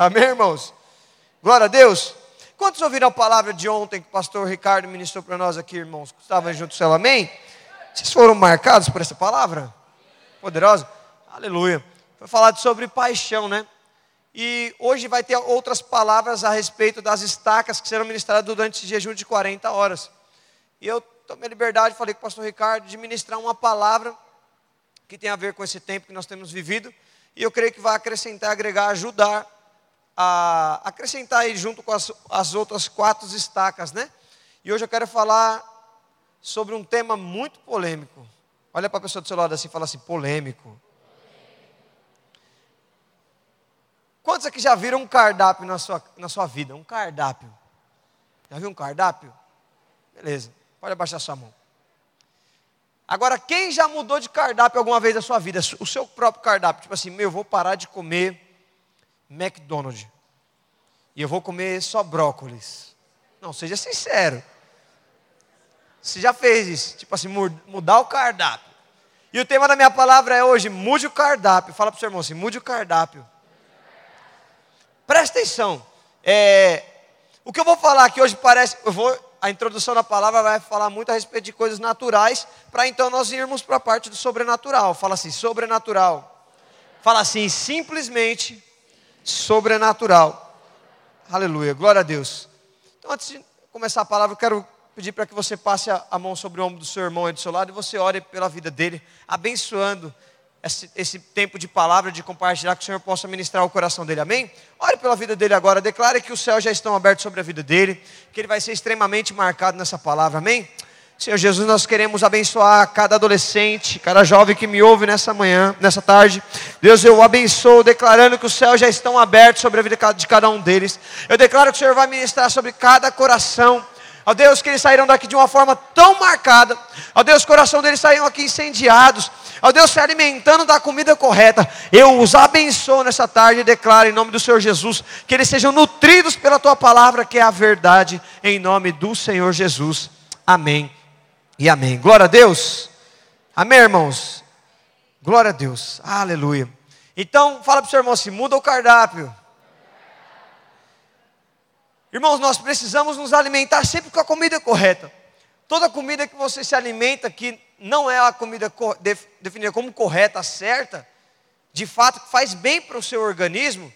Amém, irmãos? Glória a Deus. Quantos ouviram a palavra de ontem que o pastor Ricardo ministrou para nós aqui, irmãos? Estavam juntos, céu, amém? Vocês foram marcados por essa palavra? Poderosa? Aleluia. Foi falado sobre paixão, né? E hoje vai ter outras palavras a respeito das estacas que serão ministradas durante esse jejum de 40 horas. E eu tomei a liberdade, falei com o pastor Ricardo, de ministrar uma palavra que tem a ver com esse tempo que nós temos vivido. E eu creio que vai acrescentar, agregar, ajudar a acrescentar aí junto com as, as outras quatro estacas, né? E hoje eu quero falar sobre um tema muito polêmico. Olha para a pessoa do seu lado assim e fala assim: polêmico. Quantos aqui já viram um cardápio na sua, na sua vida? Um cardápio. Já viu um cardápio? Beleza, pode abaixar sua mão. Agora, quem já mudou de cardápio alguma vez na sua vida? O seu próprio cardápio. Tipo assim, meu, eu vou parar de comer McDonald's. E eu vou comer só brócolis. Não, seja sincero. Você já fez isso? Tipo assim, mudar o cardápio. E o tema da minha palavra é hoje, mude o cardápio. Fala para o seu irmão assim, mude o cardápio. Presta atenção. É, o que eu vou falar aqui hoje parece. Eu vou, a introdução da palavra vai falar muito a respeito de coisas naturais, para então nós irmos para a parte do sobrenatural. Fala assim, sobrenatural. Fala assim, simplesmente sobrenatural. Aleluia, glória a Deus. Então, antes de começar a palavra, eu quero pedir para que você passe a mão sobre o ombro do seu irmão aí do seu lado e você ore pela vida dele, abençoando esse, esse, tempo de palavra, de compartilhar, que o Senhor possa ministrar o coração dele, amém? Ore pela vida dele agora, declare que os céus já estão abertos sobre a vida dele, que ele vai ser extremamente marcado nessa palavra, amém? Senhor Jesus, nós queremos abençoar cada adolescente, cada jovem que me ouve nessa manhã, nessa tarde. Deus, eu abençoo, declarando que os céus já estão abertos sobre a vida de cada um deles. Eu declaro que o Senhor vai ministrar sobre cada coração. Ó Deus, que eles saíram daqui de uma forma tão marcada. Ó Deus, o coração deles saíram aqui incendiados. Ó Deus, se alimentando da comida correta. Eu os abençoo nessa tarde e declaro em nome do Senhor Jesus que eles sejam nutridos pela tua palavra, que é a verdade, em nome do Senhor Jesus. Amém e amém. Glória a Deus. Amém, irmãos. Glória a Deus. Aleluia. Então, fala para o seu irmão assim: muda o cardápio. Irmãos, nós precisamos nos alimentar sempre com a comida correta. Toda comida que você se alimenta, que não é a comida definida como correta, certa, de fato faz bem para o seu organismo,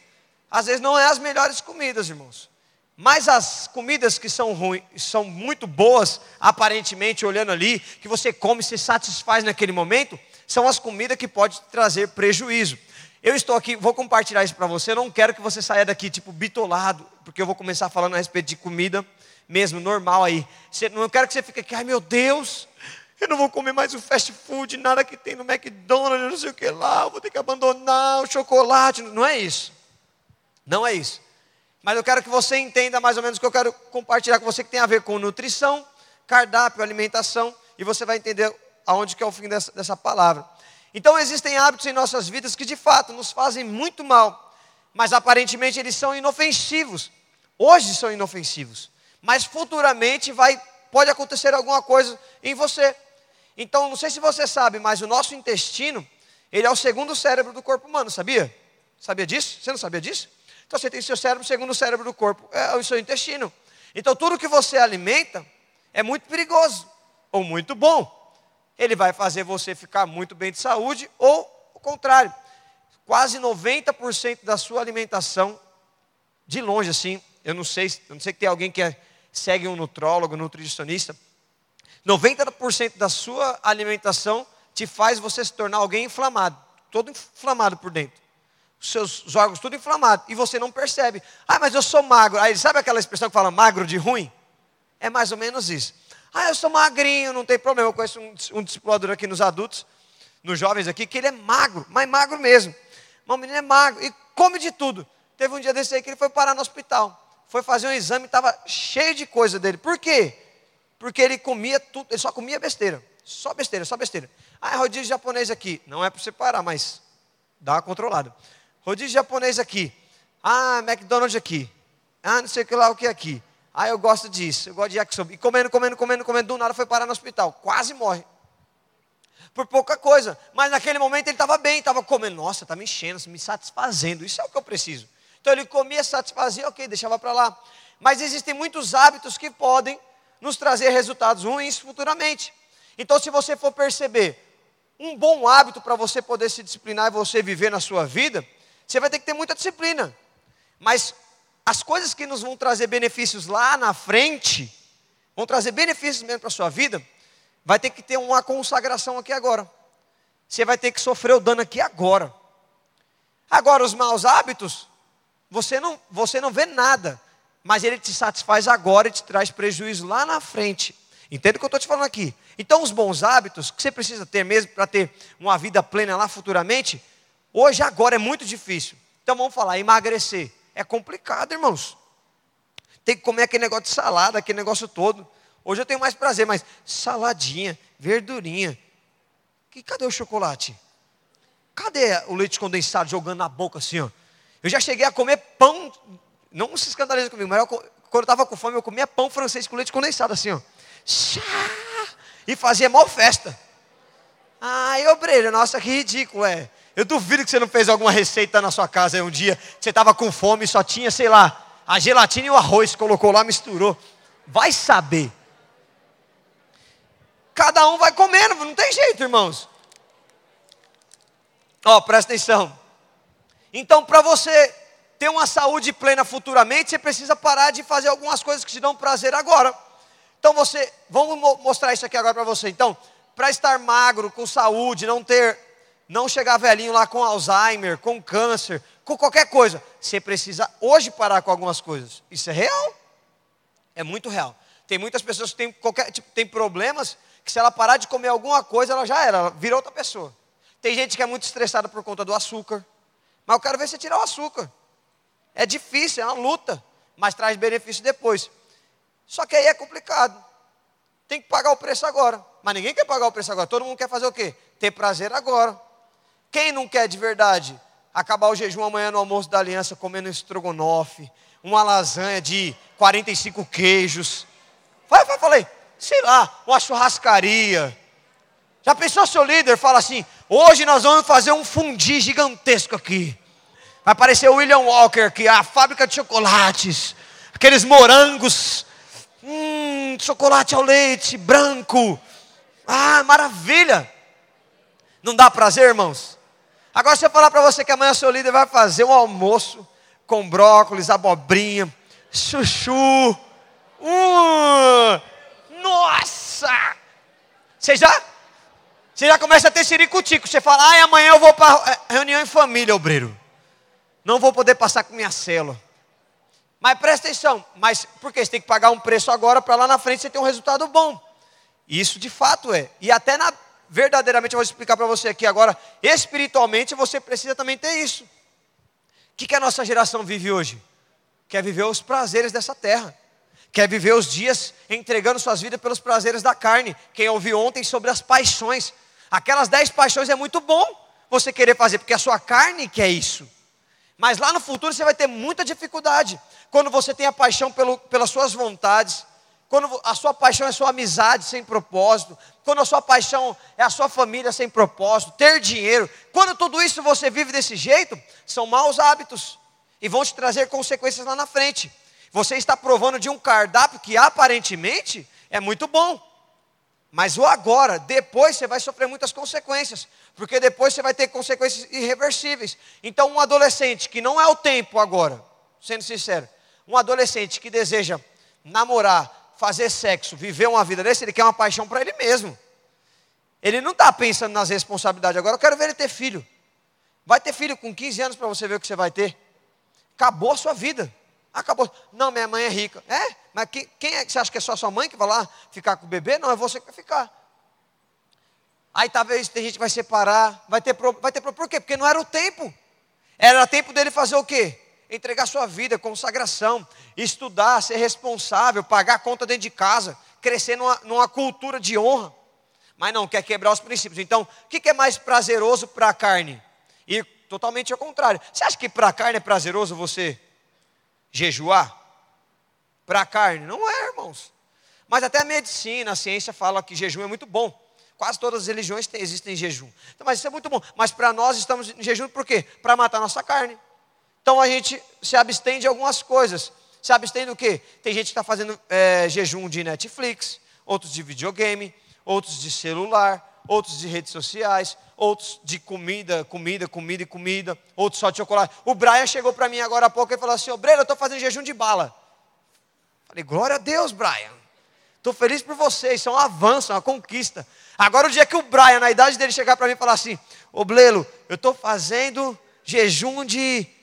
às vezes não é as melhores comidas, irmãos. Mas as comidas que são ruins, são muito boas, aparentemente, olhando ali, que você come e se satisfaz naquele momento, são as comidas que podem trazer prejuízo. Eu estou aqui, vou compartilhar isso para você. Eu não quero que você saia daqui tipo bitolado, porque eu vou começar falando a respeito de comida mesmo, normal aí. Você, não quero que você fique aqui, ai meu Deus, eu não vou comer mais o fast food, nada que tem no McDonald's, não sei o que lá, eu vou ter que abandonar o chocolate. Não é isso. Não é isso. Mas eu quero que você entenda mais ou menos o que eu quero compartilhar com você, que tem a ver com nutrição, cardápio, alimentação, e você vai entender aonde que é o fim dessa, dessa palavra. Então existem hábitos em nossas vidas que de fato nos fazem muito mal, mas aparentemente eles são inofensivos. Hoje são inofensivos, mas futuramente vai pode acontecer alguma coisa em você. Então, não sei se você sabe, mas o nosso intestino, ele é o segundo cérebro do corpo humano, sabia? Sabia disso? Você não sabia disso? Então você tem seu cérebro, segundo cérebro do corpo, é o seu intestino. Então tudo que você alimenta é muito perigoso ou muito bom ele vai fazer você ficar muito bem de saúde, ou o contrário, quase 90% da sua alimentação, de longe assim, eu não sei, eu não sei que tem alguém que é, segue um nutrólogo, nutricionista, 90% da sua alimentação te faz você se tornar alguém inflamado, todo inflamado por dentro. Seus órgãos tudo inflamado e você não percebe. Ah, mas eu sou magro. Aí sabe aquela expressão que fala magro de ruim? É mais ou menos isso. Ah, eu sou magrinho, não tem problema. Eu conheço um, um discipulador aqui nos adultos, nos jovens aqui, que ele é magro, mas magro mesmo. Mas o menino é magro e come de tudo. Teve um dia desse aí que ele foi parar no hospital. Foi fazer um exame e estava cheio de coisa dele. Por quê? Porque ele comia tudo, ele só comia besteira. Só besteira, só besteira. Ah, é rodízio japonês aqui. Não é para você parar, mas dá uma controlada. Rodízio japonês aqui. Ah, McDonald's aqui. Ah, não sei o que lá, o que é aqui. Ah, eu gosto disso, eu gosto de yakisoba. E comendo, comendo, comendo, comendo, do nada foi parar no hospital. Quase morre. Por pouca coisa. Mas naquele momento ele estava bem, estava comendo. Nossa, está me enchendo, me satisfazendo. Isso é o que eu preciso. Então ele comia, satisfazia, ok, deixava para lá. Mas existem muitos hábitos que podem nos trazer resultados ruins futuramente. Então, se você for perceber um bom hábito para você poder se disciplinar e você viver na sua vida, você vai ter que ter muita disciplina. Mas as coisas que nos vão trazer benefícios lá na frente, vão trazer benefícios mesmo para a sua vida, vai ter que ter uma consagração aqui agora. Você vai ter que sofrer o dano aqui agora. Agora, os maus hábitos, você não, você não vê nada, mas ele te satisfaz agora e te traz prejuízo lá na frente. Entende o que eu estou te falando aqui? Então, os bons hábitos que você precisa ter mesmo para ter uma vida plena lá futuramente, hoje, agora é muito difícil. Então, vamos falar, emagrecer. É complicado, irmãos. Tem que comer aquele negócio de salada, aquele negócio todo. Hoje eu tenho mais prazer, mas saladinha, verdurinha. E cadê o chocolate? Cadê o leite condensado jogando na boca assim, ó? Eu já cheguei a comer pão, não se escandaliza comigo, mas eu, quando eu estava com fome, eu comia pão francês com leite condensado assim, ó. E fazia mal festa. Ai, obreiro, nossa, que ridículo, é. Eu duvido que você não fez alguma receita na sua casa aí um dia, você estava com fome e só tinha, sei lá, a gelatina e o arroz, colocou lá, misturou. Vai saber. Cada um vai comendo, não tem jeito, irmãos. Ó, oh, presta atenção. Então, para você ter uma saúde plena futuramente, você precisa parar de fazer algumas coisas que te dão prazer agora. Então você, vamos mostrar isso aqui agora para você. Então, para estar magro, com saúde, não ter, não chegar velhinho lá com Alzheimer, com câncer, com qualquer coisa, você precisa hoje parar com algumas coisas. Isso é real? É muito real. Tem muitas pessoas que têm qualquer tipo, tem problemas que se ela parar de comer alguma coisa, ela já era, ela vira outra pessoa. Tem gente que é muito estressada por conta do açúcar. Mas eu quero ver você tirar o açúcar. É difícil, é uma luta, mas traz benefício depois. Só que aí é complicado. Tem que pagar o preço agora. Mas ninguém quer pagar o preço agora. Todo mundo quer fazer o quê? Ter prazer agora. Quem não quer de verdade acabar o jejum amanhã no almoço da aliança comendo um estrogonofe, uma lasanha de 45 queijos? Vai, falei. Sei lá, uma churrascaria. Já pensou seu líder fala assim: hoje nós vamos fazer um fundi gigantesco aqui. Vai aparecer o William Walker aqui, a fábrica de chocolates, aqueles morangos Hum, chocolate ao leite, branco. Ah, maravilha. Não dá prazer, irmãos? Agora, se eu falar para você que amanhã seu líder vai fazer um almoço com brócolis, abobrinha, chuchu. Hum, nossa! Você já, você já começa a ter ciricutico. Você fala, ai, amanhã eu vou para é, reunião em família, obreiro. Não vou poder passar com minha célula. Mas presta atenção, mas por que você tem que pagar um preço agora para lá na frente você ter um resultado bom? Isso de fato é. E até na, verdadeiramente eu vou explicar para você aqui agora, espiritualmente você precisa também ter isso. O que, que a nossa geração vive hoje? Quer viver os prazeres dessa terra. Quer viver os dias entregando suas vidas pelos prazeres da carne. Quem ouviu ontem sobre as paixões. Aquelas dez paixões é muito bom você querer fazer, porque a sua carne quer isso. Mas lá no futuro você vai ter muita dificuldade. Quando você tem a paixão pelo, pelas suas vontades, quando a sua paixão é sua amizade sem propósito, quando a sua paixão é a sua família sem propósito, ter dinheiro, quando tudo isso você vive desse jeito, são maus hábitos. E vão te trazer consequências lá na frente. Você está provando de um cardápio que aparentemente é muito bom, mas o agora, depois você vai sofrer muitas consequências, porque depois você vai ter consequências irreversíveis. Então, um adolescente que não é o tempo agora, sendo sincero, um adolescente que deseja namorar, fazer sexo, viver uma vida desse, ele quer uma paixão para ele mesmo. Ele não está pensando nas responsabilidades agora, eu quero ver ele ter filho. Vai ter filho com 15 anos para você ver o que você vai ter. Acabou a sua vida. Acabou. Não, minha mãe é rica. É? Mas quem, quem é que você acha que é só sua mãe que vai lá ficar com o bebê? Não, é você que vai ficar. Aí talvez tem gente que vai separar, vai ter vai ter por quê? Porque não era o tempo. Era tempo dele fazer o quê? Entregar sua vida, consagração, estudar, ser responsável, pagar a conta dentro de casa, crescer numa, numa cultura de honra. Mas não, quer quebrar os princípios. Então, o que, que é mais prazeroso para a carne? E totalmente ao contrário. Você acha que para a carne é prazeroso você jejuar? Para a carne? Não é, irmãos. Mas até a medicina, a ciência fala que jejum é muito bom. Quase todas as religiões existem em jejum. Então, mas isso é muito bom. Mas para nós estamos em jejum por quê? Para matar nossa carne. Então a gente se abstém de algumas coisas. Se abstém do quê? Tem gente que está fazendo é, jejum de Netflix, outros de videogame, outros de celular, outros de redes sociais, outros de comida, comida, comida e comida, outros só de chocolate. O Brian chegou para mim agora há pouco e falou assim: Ô Breno, eu estou fazendo jejum de bala. Falei, glória a Deus, Brian. Estou feliz por você, isso é um avanço, uma conquista. Agora, o dia que o Brian, na idade dele, chegar para mim e falar assim: Ô Blelo, eu estou fazendo jejum de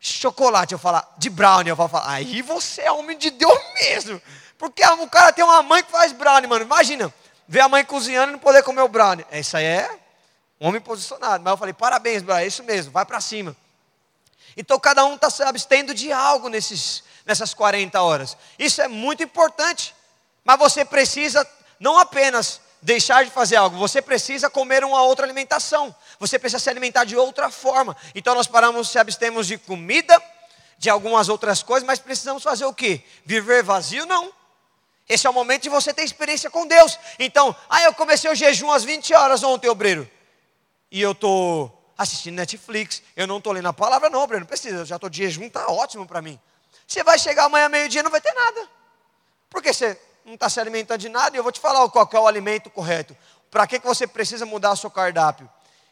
chocolate. Eu falar, de brownie. Eu vou falar, aí você é homem de Deus mesmo. Porque o cara tem uma mãe que faz brownie, mano. Imagina, ver a mãe cozinhando e não poder comer o brownie. Isso aí é homem posicionado. Mas eu falei, parabéns, Brian, é isso mesmo, vai para cima. Então cada um está se abstendo de algo nesses, nessas 40 horas. Isso é muito importante. Mas você precisa não apenas deixar de fazer algo, você precisa comer uma outra alimentação. Você precisa se alimentar de outra forma. Então nós paramos, se abstemos de comida, de algumas outras coisas, mas precisamos fazer o quê? Viver vazio? Não. Esse é o momento de você ter experiência com Deus. Então, ah, eu comecei o jejum às 20 horas ontem, obreiro. E eu estou assistindo Netflix. Eu não estou lendo a palavra, não, obreiro. Não precisa, eu já estou de jejum, está ótimo para mim. Você vai chegar amanhã meio-dia não vai ter nada. Porque você não está se alimentando de nada, e eu vou te falar qual é o alimento correto. Para que, que você precisa mudar o seu cardápio?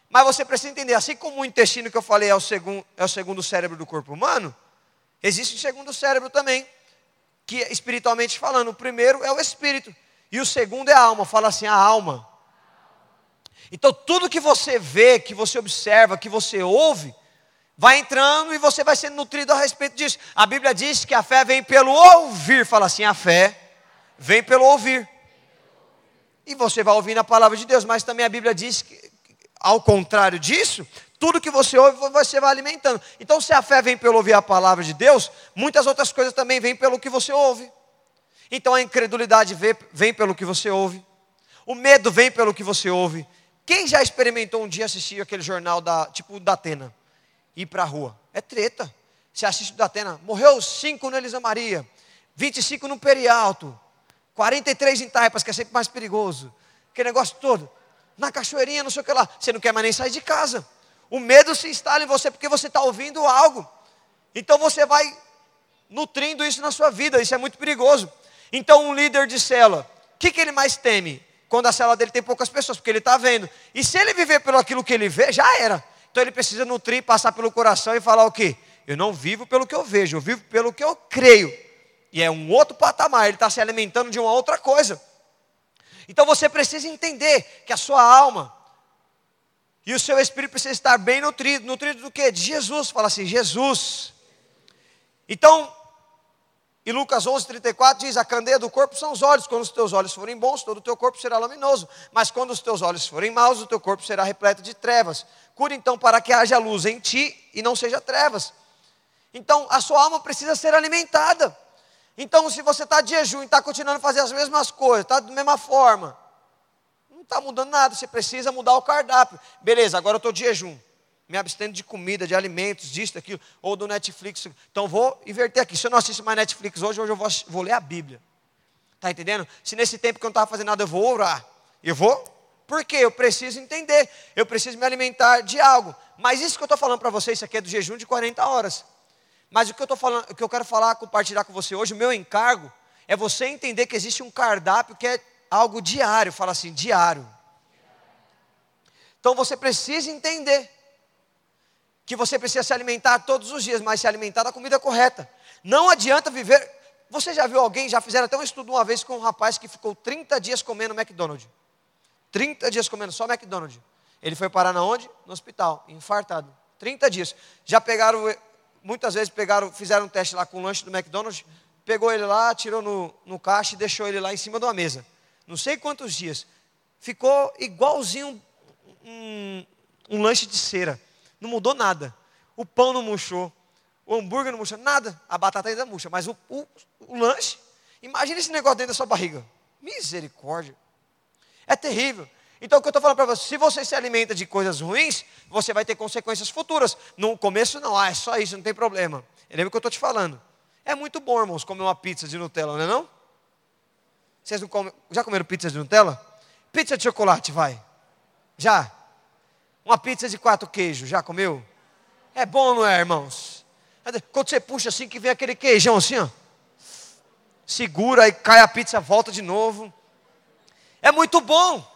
Mas você precisa entender, assim como o intestino que eu falei é o segundo, é o segundo cérebro do corpo humano, existe um segundo cérebro também, que espiritualmente falando, o primeiro é o espírito, e o segundo é a alma, fala assim, a alma. Então tudo que você vê, que você observa, que você ouve, vai entrando e você vai sendo nutrido a respeito disso. A Bíblia diz que a fé vem pelo ouvir, fala assim, a fé vem pelo ouvir. E você vai ouvindo a palavra de Deus, mas também a Bíblia diz que, ao contrário disso, tudo que você ouve, você vai alimentando. Então, se a fé vem pelo ouvir a palavra de Deus, muitas outras coisas também vêm pelo que você ouve. Então, a incredulidade vem pelo que você ouve, o medo vem pelo que você ouve. Quem já experimentou um dia assistir aquele jornal da, tipo da Atena? Ir para a rua. É treta. Você assiste o da Atena, morreu cinco no Elisa Maria, 25 no Perialto, 43 em Taipas, que é sempre mais perigoso. Aquele negócio todo. Na cachoeirinha, não sei o que lá. Você não quer mais nem sair de casa. O medo se instala em você porque você está ouvindo algo. Então você vai nutrindo isso na sua vida. Isso é muito perigoso. Então, um líder de célula, o que, que ele mais teme? Quando a célula dele tem poucas pessoas, porque ele está vendo. E se ele viver pelo aquilo que ele vê, já era. Então ele precisa nutrir, passar pelo coração e falar o quê? Eu não vivo pelo que eu vejo, eu vivo pelo que eu creio. E é um outro patamar, ele está se alimentando de uma outra coisa. Então você precisa entender que a sua alma e o seu espírito precisa estar bem nutrido. Nutrido do que? De Jesus. Fala assim, Jesus. Então, em Lucas 11, 34 diz: A candeia do corpo são os olhos. Quando os teus olhos forem bons, todo o teu corpo será luminoso. Mas quando os teus olhos forem maus, o teu corpo será repleto de trevas. Cura então para que haja luz em ti e não seja trevas. Então, a sua alma precisa ser alimentada. Então, se você está de jejum e está continuando a fazer as mesmas coisas, está da mesma forma, não está mudando nada, você precisa mudar o cardápio. Beleza, agora eu estou de jejum, me abstendo de comida, de alimentos, disso, daquilo, ou do Netflix. Então vou inverter aqui. Se eu não assisto mais Netflix hoje, hoje eu vou, vou ler a Bíblia. Está entendendo? Se nesse tempo que eu não estava fazendo nada, eu vou orar. Eu vou? Por quê? Eu preciso entender. Eu preciso me alimentar de algo. Mas isso que eu estou falando para vocês, isso aqui é do jejum de 40 horas. Mas o que eu estou falando, o que eu quero falar, compartilhar com você hoje, o meu encargo é você entender que existe um cardápio que é algo diário. Fala assim, diário. Então você precisa entender que você precisa se alimentar todos os dias, mas se alimentar da comida correta. Não adianta viver. Você já viu alguém, já fizeram até um estudo uma vez com um rapaz que ficou 30 dias comendo McDonald's. 30 dias comendo só McDonald's. Ele foi parar na onde? No hospital, infartado. 30 dias. Já pegaram muitas vezes pegaram, fizeram um teste lá com o lanche do McDonald's, pegou ele lá, tirou no, no caixa e deixou ele lá em cima de uma mesa. Não sei quantos dias. Ficou igualzinho um, um lanche de cera. Não mudou nada. O pão não murchou. O hambúrguer não murchou. Nada. A batata ainda murcha. Mas o, o, o lanche, imagina esse negócio dentro da sua barriga. Misericórdia. É terrível. Então o que eu estou falando para você, se você se alimenta de coisas ruins, você vai ter consequências futuras. No começo não, ah, é só isso, não tem problema. Lembra o que eu estou te falando? É muito bom, irmãos, comer uma pizza de Nutella, não é não? Vocês não já comeram pizza de Nutella? Pizza de chocolate, vai. Já? Uma pizza de quatro queijos, já comeu? É bom, não é, irmãos? Quando você puxa assim, que vem aquele queijão assim, ó. Segura e cai a pizza, volta de novo. É muito bom.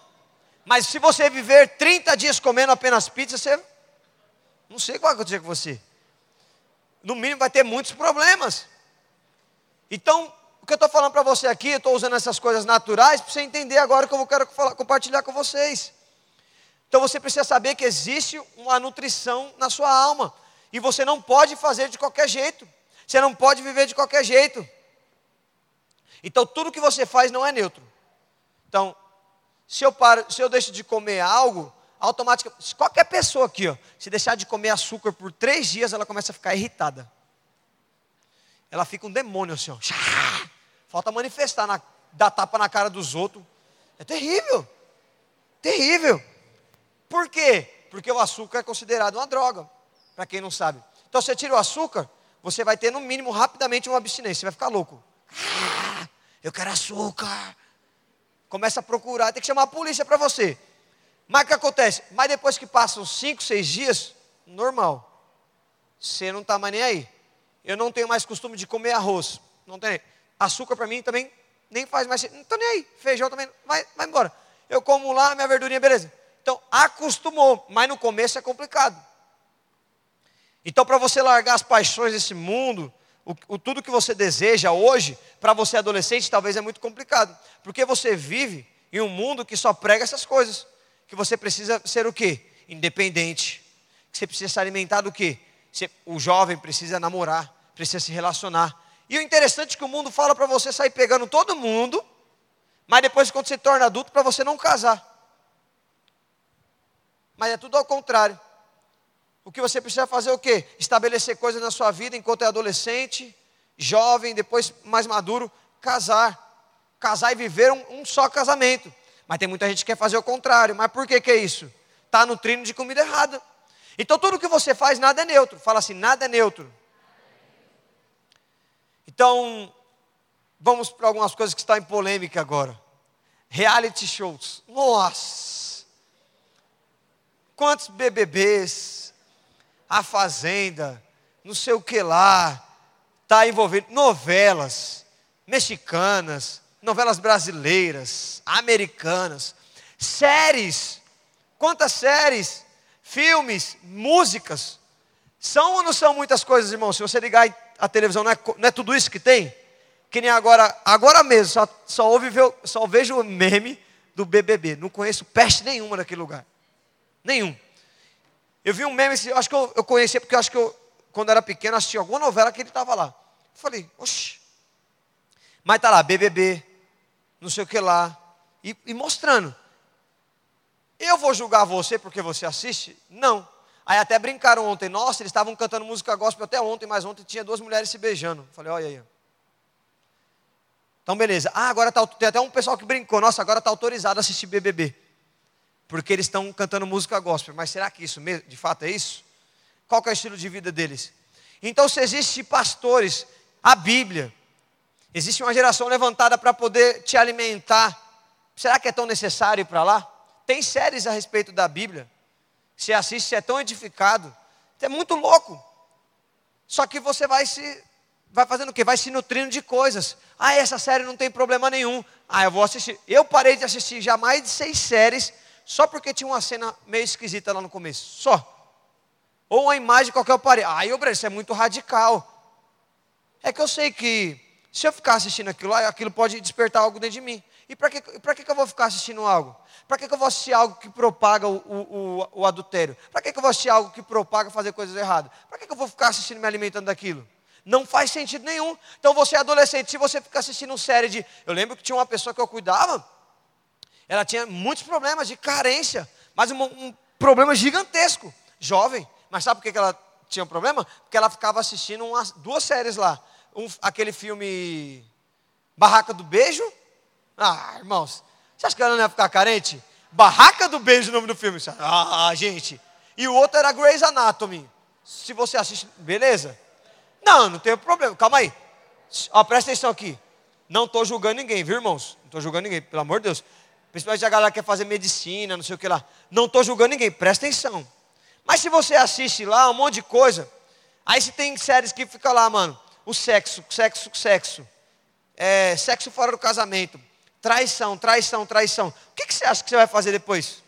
Mas se você viver 30 dias comendo apenas pizza, você. Não sei qual vai acontecer com você. No mínimo vai ter muitos problemas. Então, o que eu estou falando para você aqui, eu estou usando essas coisas naturais para você entender agora que eu quero falar, compartilhar com vocês. Então você precisa saber que existe uma nutrição na sua alma. E você não pode fazer de qualquer jeito. Você não pode viver de qualquer jeito. Então tudo que você faz não é neutro. Então, se eu, paro, se eu deixo de comer algo, automaticamente, qualquer pessoa aqui, ó, se deixar de comer açúcar por três dias, ela começa a ficar irritada. Ela fica um demônio assim, ó. Falta manifestar, na, dar tapa na cara dos outros. É terrível. Terrível. Por quê? Porque o açúcar é considerado uma droga, para quem não sabe. Então, você tira o açúcar, você vai ter no mínimo rapidamente uma abstinência, você vai ficar louco. Eu quero açúcar. Começa a procurar, tem que chamar a polícia para você. Mas o que acontece? Mas depois que passam 5, 6 dias, normal. Você não está mais nem aí. Eu não tenho mais costume de comer arroz. Não tem. Açúcar para mim também nem faz mais. Não estou nem aí. Feijão também. Vai, vai embora. Eu como lá, minha verdurinha, beleza. Então, acostumou. Mas no começo é complicado. Então, para você largar as paixões desse mundo, o, o, tudo que você deseja hoje, para você adolescente, talvez é muito complicado. Porque você vive em um mundo que só prega essas coisas. Que você precisa ser o quê? Independente. Que você precisa se alimentar do quê? Você, o jovem precisa namorar, precisa se relacionar. E o interessante é que o mundo fala para você sair pegando todo mundo, mas depois quando você torna adulto, para você não casar. Mas é tudo ao contrário. O que você precisa fazer é o quê? Estabelecer coisas na sua vida enquanto é adolescente, jovem, depois mais maduro, casar. Casar e viver um, um só casamento. Mas tem muita gente que quer fazer o contrário. Mas por que, que é isso? Está nutrindo de comida errada. Então tudo que você faz, nada é neutro. Fala assim, nada é neutro. Então, vamos para algumas coisas que estão em polêmica agora. Reality shows. Nossa! Quantos BBBs, a Fazenda, não sei o que lá, está envolvido. Novelas mexicanas, novelas brasileiras, americanas, séries. Quantas séries, filmes, músicas. São ou não são muitas coisas, irmão? Se você ligar a televisão, não é, não é tudo isso que tem? Que nem agora, agora mesmo, só, só, ouve, só vejo o meme do BBB. Não conheço peste nenhuma naquele lugar. Nenhum. Eu vi um meme, acho que eu, eu conhecia, porque eu acho que eu, quando era pequeno, assisti alguma novela que ele estava lá. Eu falei, oxi. Mas está lá, BBB, não sei o que lá, e, e mostrando. Eu vou julgar você porque você assiste? Não. Aí até brincaram ontem, nossa, eles estavam cantando música gospel até ontem, mas ontem tinha duas mulheres se beijando. Falei, olha aí. Então, beleza. Ah, agora tá, tem até um pessoal que brincou, nossa, agora está autorizado a assistir BBB porque eles estão cantando música gospel. Mas será que isso mesmo, de fato é isso? Qual é o estilo de vida deles? Então, se existem pastores, a Bíblia, existe uma geração levantada para poder te alimentar. Será que é tão necessário ir para lá? Tem séries a respeito da Bíblia. Você assiste, você é tão edificado. É muito louco. Só que você vai se vai fazendo o quê? Vai se nutrindo de coisas. Ah, essa série não tem problema nenhum. Ah, eu vou assistir. Eu parei de assistir já mais de seis séries só porque tinha uma cena meio esquisita lá no começo. Só. Ou uma imagem qualquer eu parei. Ah, eu, isso é muito radical. É que eu sei que se eu ficar assistindo aquilo lá, aquilo pode despertar algo dentro de mim. E para que, que, que eu vou ficar assistindo algo? Para que, que eu vou assistir algo que propaga o, o, o, adultério? Para que, que eu vou assistir algo que propaga fazer coisas erradas? Para que eu vou ficar assistindo me alimentando daquilo? Não faz sentido nenhum. Então você é adolescente, se você ficar assistindo série de. Eu lembro que tinha uma pessoa que eu cuidava, ela tinha muitos problemas de carência, mas um, um problema gigantesco, jovem. Mas sabe por que ela tinha um problema? Porque ela ficava assistindo umas, duas séries lá. Um, aquele filme Barraca do Beijo. Ah, irmãos, você acha que ela não ia ficar carente? Barraca do Beijo, o nome do filme. Ah, gente. E o outro era Grey's Anatomy. Se você assiste, beleza? Não, não tem problema. Calma aí. Ó, presta atenção aqui. Não estou julgando ninguém, viu, irmãos? Não estou julgando ninguém, pelo amor de Deus. Principalmente a galera que quer fazer medicina, não sei o que lá. Não estou julgando ninguém, presta atenção. Mas se você assiste lá um monte de coisa, Aí se tem séries que fica lá, mano, o sexo, sexo, sexo. É, sexo fora do casamento. Traição, traição, traição. O que, que você acha que você vai fazer depois?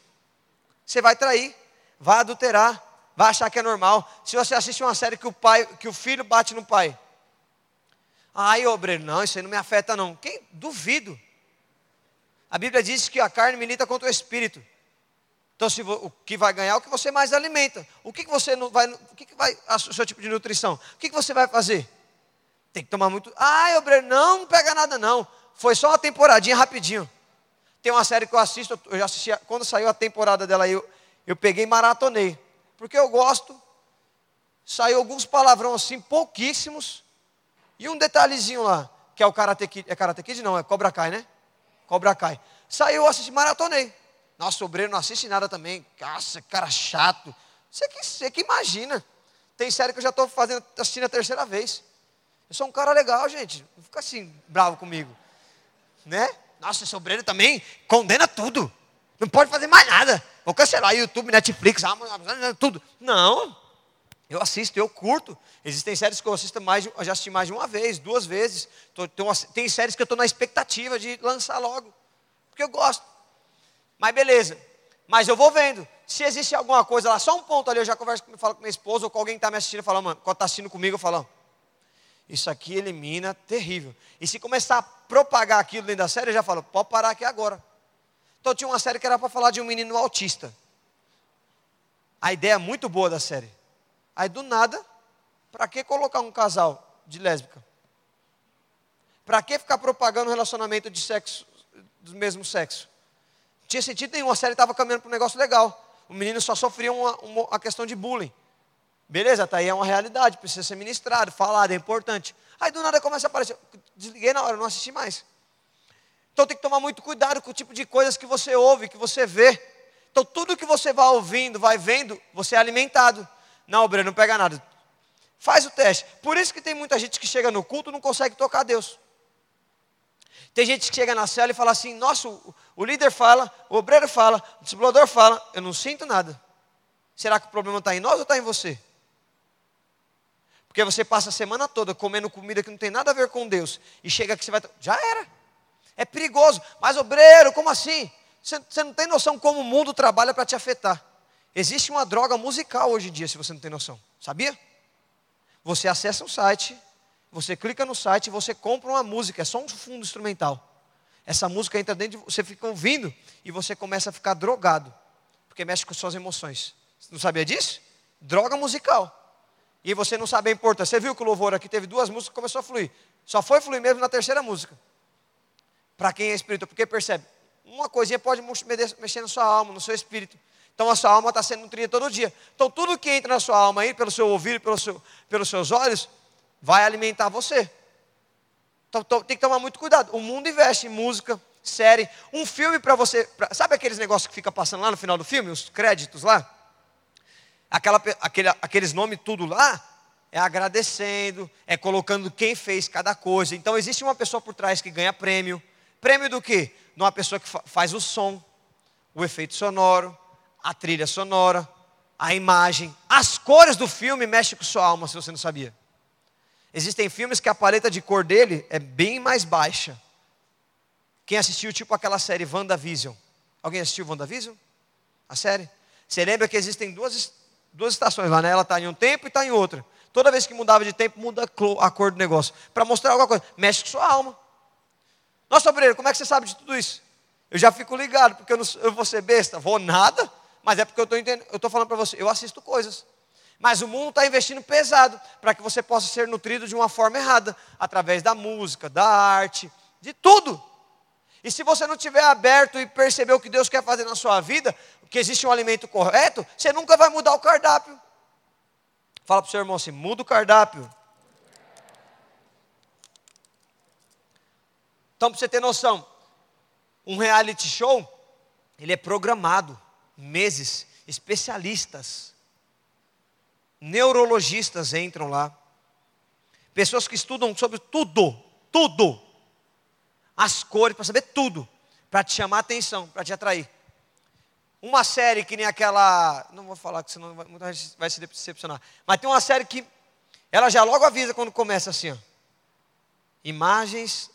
Você vai trair, vai adulterar, vai achar que é normal. Se você assiste uma série que o pai, que o filho bate no pai. Ai, obreiro, não, isso aí não me afeta não. Quem duvido? A Bíblia diz que a carne milita contra o espírito. Então, se o que vai ganhar é o que você mais alimenta. O que, que você não vai, o que, que vai, o seu tipo de nutrição? O que, que você vai fazer? Tem que tomar muito. Ai, obreiro, não, não pega nada não. Foi só uma temporadinha rapidinho. Tem uma série que eu assisto, eu já assisti, quando saiu a temporada dela, eu, eu peguei e maratonei. Porque eu gosto. Saiu alguns palavrão assim, pouquíssimos. E um detalhezinho lá, que é o Karate Kid. É Karate Kid? Não, é Cobra Kai, né? Cobra Kai. Saiu, assisti, maratonei. Nossa, obreiro não assiste nada também. Nossa, cara chato. Você que, você que imagina. Tem série que eu já estou fazendo, assistindo a terceira vez. Eu sou um cara legal, gente. Não fica assim, bravo comigo. Né? Nossa, esse obreiro também condena tudo. Não pode fazer mais nada. Vou cancelar YouTube, Netflix, Amazon, tudo. Não. Eu assisto, eu curto. Existem séries que eu assisto mais, já assisti mais de uma vez, duas vezes. Tem séries que eu estou na expectativa de lançar logo. Porque eu gosto. Mas beleza. Mas eu vou vendo. Se existe alguma coisa lá, só um ponto ali, eu já converso falo com minha esposa ou com alguém que está me assistindo, falo, mano, quando está assistindo comigo, eu falo, isso aqui elimina, terrível. E se começar a propagar aquilo dentro da série, eu já falo, pode parar aqui agora. Então tinha uma série que era para falar de um menino autista. A ideia é muito boa da série. Aí do nada, para que colocar um casal de lésbica? Para que ficar propagando relacionamento de sexo do mesmo sexo? Não tinha sentido nenhum, a série estava caminhando para um negócio legal. O menino só sofria uma, uma, uma questão de bullying. Beleza, tá aí é uma realidade, precisa ser ministrado, falado, é importante. Aí do nada começa a aparecer. Desliguei na hora, não assisti mais. Então tem que tomar muito cuidado com o tipo de coisas que você ouve, que você vê. Então tudo que você vai ouvindo, vai vendo, você é alimentado. Não, Breno, não pega nada. Faz o teste. Por isso que tem muita gente que chega no culto e não consegue tocar a Deus. Tem gente que chega na cela e fala assim: Nossa, o, líder fala, o obreiro fala, o discipulador fala, eu não sinto nada. Será que o problema está em nós ou está em você? Porque você passa a semana toda comendo comida que não tem nada a ver com Deus. E chega que você vai. Já era. É perigoso. Mas, obreiro, como assim? Você não tem noção como o mundo trabalha para te afetar. Existe uma droga musical hoje em dia, se você não tem noção. Sabia? Você acessa um site, você clica no site, você compra uma música, é só um fundo instrumental. Essa música entra dentro de você, fica ouvindo e você começa a ficar drogado, porque mexe com suas emoções. Você não sabia disso? Droga musical. E você não sabe a importância. Você viu que o louvor aqui teve duas músicas começou a fluir. Só foi fluir mesmo na terceira música. Para quem é espírito, porque percebe, uma coisinha pode mexer na sua alma, no seu espírito. Então a sua alma está sendo nutrida todo dia. Então tudo que entra na sua alma aí, pelo seu ouvido, pelo seu, pelos seus olhos, vai alimentar você. Então tem que tomar muito cuidado. O mundo investe em música, série, um filme para você. Pra, sabe aqueles negócios que fica passando lá no final do filme, os créditos lá? aquela, aquele, aqueles nomes tudo lá, é agradecendo, é colocando quem fez cada coisa. Então existe uma pessoa por trás que ganha prêmio. Prêmio do quê? De uma pessoa que fa faz o som, o efeito sonoro, a trilha sonora, a imagem, as cores do filme mexem com sua alma, se você não sabia. Existem filmes que a paleta de cor dele é bem mais baixa. Quem assistiu tipo aquela série WandaVision? Alguém assistiu WandaVision? A série? Você lembra que existem duas duas estações lá, né? Ela está em um tempo e está em outra. Toda vez que mudava de tempo, muda a cor do negócio. Para mostrar alguma coisa. Mexe com sua alma. Nossa, obreiro, como é que você sabe de tudo isso? Eu já fico ligado, porque eu, não, eu vou ser besta. Vou nada, mas é porque eu estou falando para você. Eu assisto coisas. Mas o mundo está investindo pesado para que você possa ser nutrido de uma forma errada através da música, da arte, de tudo. E se você não tiver aberto e perceber o que Deus quer fazer na sua vida, que existe um alimento correto, você nunca vai mudar o cardápio. Fala para o seu irmão assim: muda o cardápio. Então, para você ter noção, um reality show, ele é programado, meses, especialistas, neurologistas entram lá, pessoas que estudam sobre tudo, tudo, as cores, para saber tudo, para te chamar a atenção, para te atrair. Uma série que nem aquela. Não vou falar, que senão muita gente vai se decepcionar. Mas tem uma série que ela já logo avisa quando começa assim, ó. Imagens,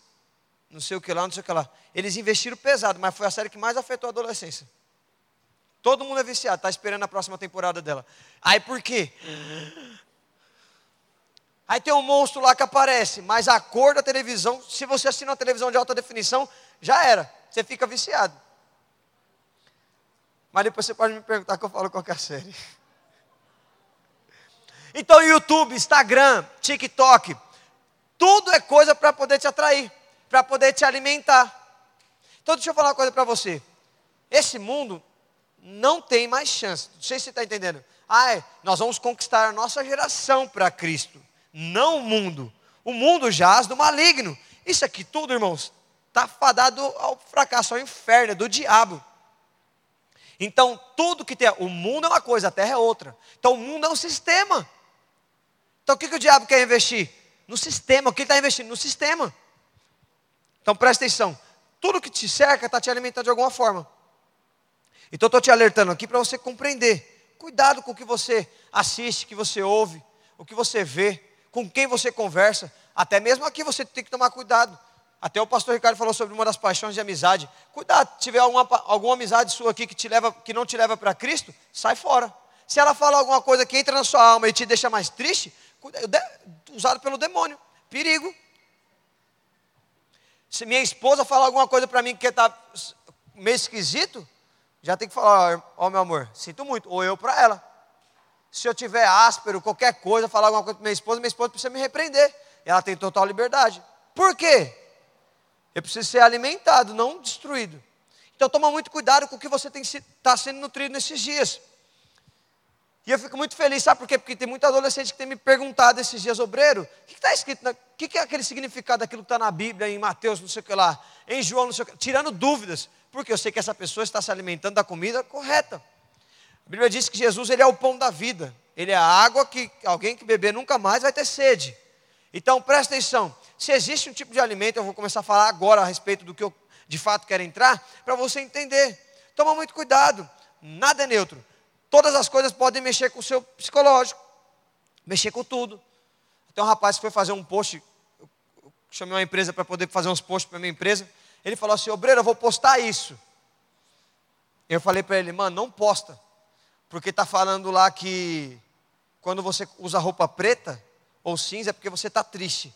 não sei o que lá, não sei o que lá. Eles investiram pesado, mas foi a série que mais afetou a adolescência. Todo mundo é viciado, está esperando a próxima temporada dela. Aí por quê? Aí tem um monstro lá que aparece, mas a cor da televisão, se você assina uma televisão de alta definição, já era. Você fica viciado. Mas depois você pode me perguntar que eu falo qualquer série. Então, YouTube, Instagram, TikTok, tudo é coisa para poder te atrair, para poder te alimentar. Então, deixa eu falar uma coisa para você. Esse mundo não tem mais chance. Não sei se você está entendendo. Ah, é, nós vamos conquistar a nossa geração para Cristo, não o mundo. O mundo jaz do maligno. Isso aqui tudo, irmãos, está fadado ao fracasso, ao inferno, é do diabo. Então, tudo que tem, o mundo é uma coisa, a terra é outra. Então, o mundo é um sistema. Então, o que, que o diabo quer investir? No sistema. O que ele está investindo? No sistema. Então, presta atenção. Tudo que te cerca está te alimentando de alguma forma. Então, estou te alertando aqui para você compreender. Cuidado com o que você assiste, que você ouve, o que você vê, com quem você conversa. Até mesmo aqui você tem que tomar cuidado. Até o pastor Ricardo falou sobre uma das paixões de amizade. Cuidado, se tiver alguma, alguma amizade sua aqui que, te leva, que não te leva para Cristo, sai fora. Se ela fala alguma coisa que entra na sua alma e te deixa mais triste, usado pelo demônio. Perigo. Se minha esposa falar alguma coisa para mim que está meio esquisito, já tem que falar, ó oh, meu amor, sinto muito, ou eu para ela. Se eu tiver áspero, qualquer coisa, falar alguma coisa para minha esposa, minha esposa precisa me repreender. Ela tem total liberdade. Por quê? Eu preciso ser alimentado, não destruído. Então toma muito cuidado com o que você está sendo nutrido nesses dias. E eu fico muito feliz, sabe por quê? Porque tem muito adolescente que tem me perguntado esses dias, obreiro, o que está escrito, o que, que, é aquele significado daquilo que está na Bíblia, em Mateus, não sei o que lá, em João, não sei o que, tirando dúvidas, porque eu sei que essa pessoa está se alimentando da comida correta. A Bíblia diz que Jesus ele é o pão da vida, ele é a água que alguém que beber nunca mais vai ter sede. Então presta atenção, se existe um tipo de alimento, eu vou começar a falar agora a respeito do que eu de fato quero entrar, para você entender. Toma muito cuidado, nada é neutro. Todas as coisas podem mexer com o seu psicológico, mexer com tudo. Tem um rapaz que foi fazer um post, eu chamei uma empresa para poder fazer uns posts para minha empresa. Ele falou assim: Obreiro, eu vou postar isso. Eu falei para ele, mano, não posta, porque está falando lá que quando você usa roupa preta ou cinza é porque você está triste.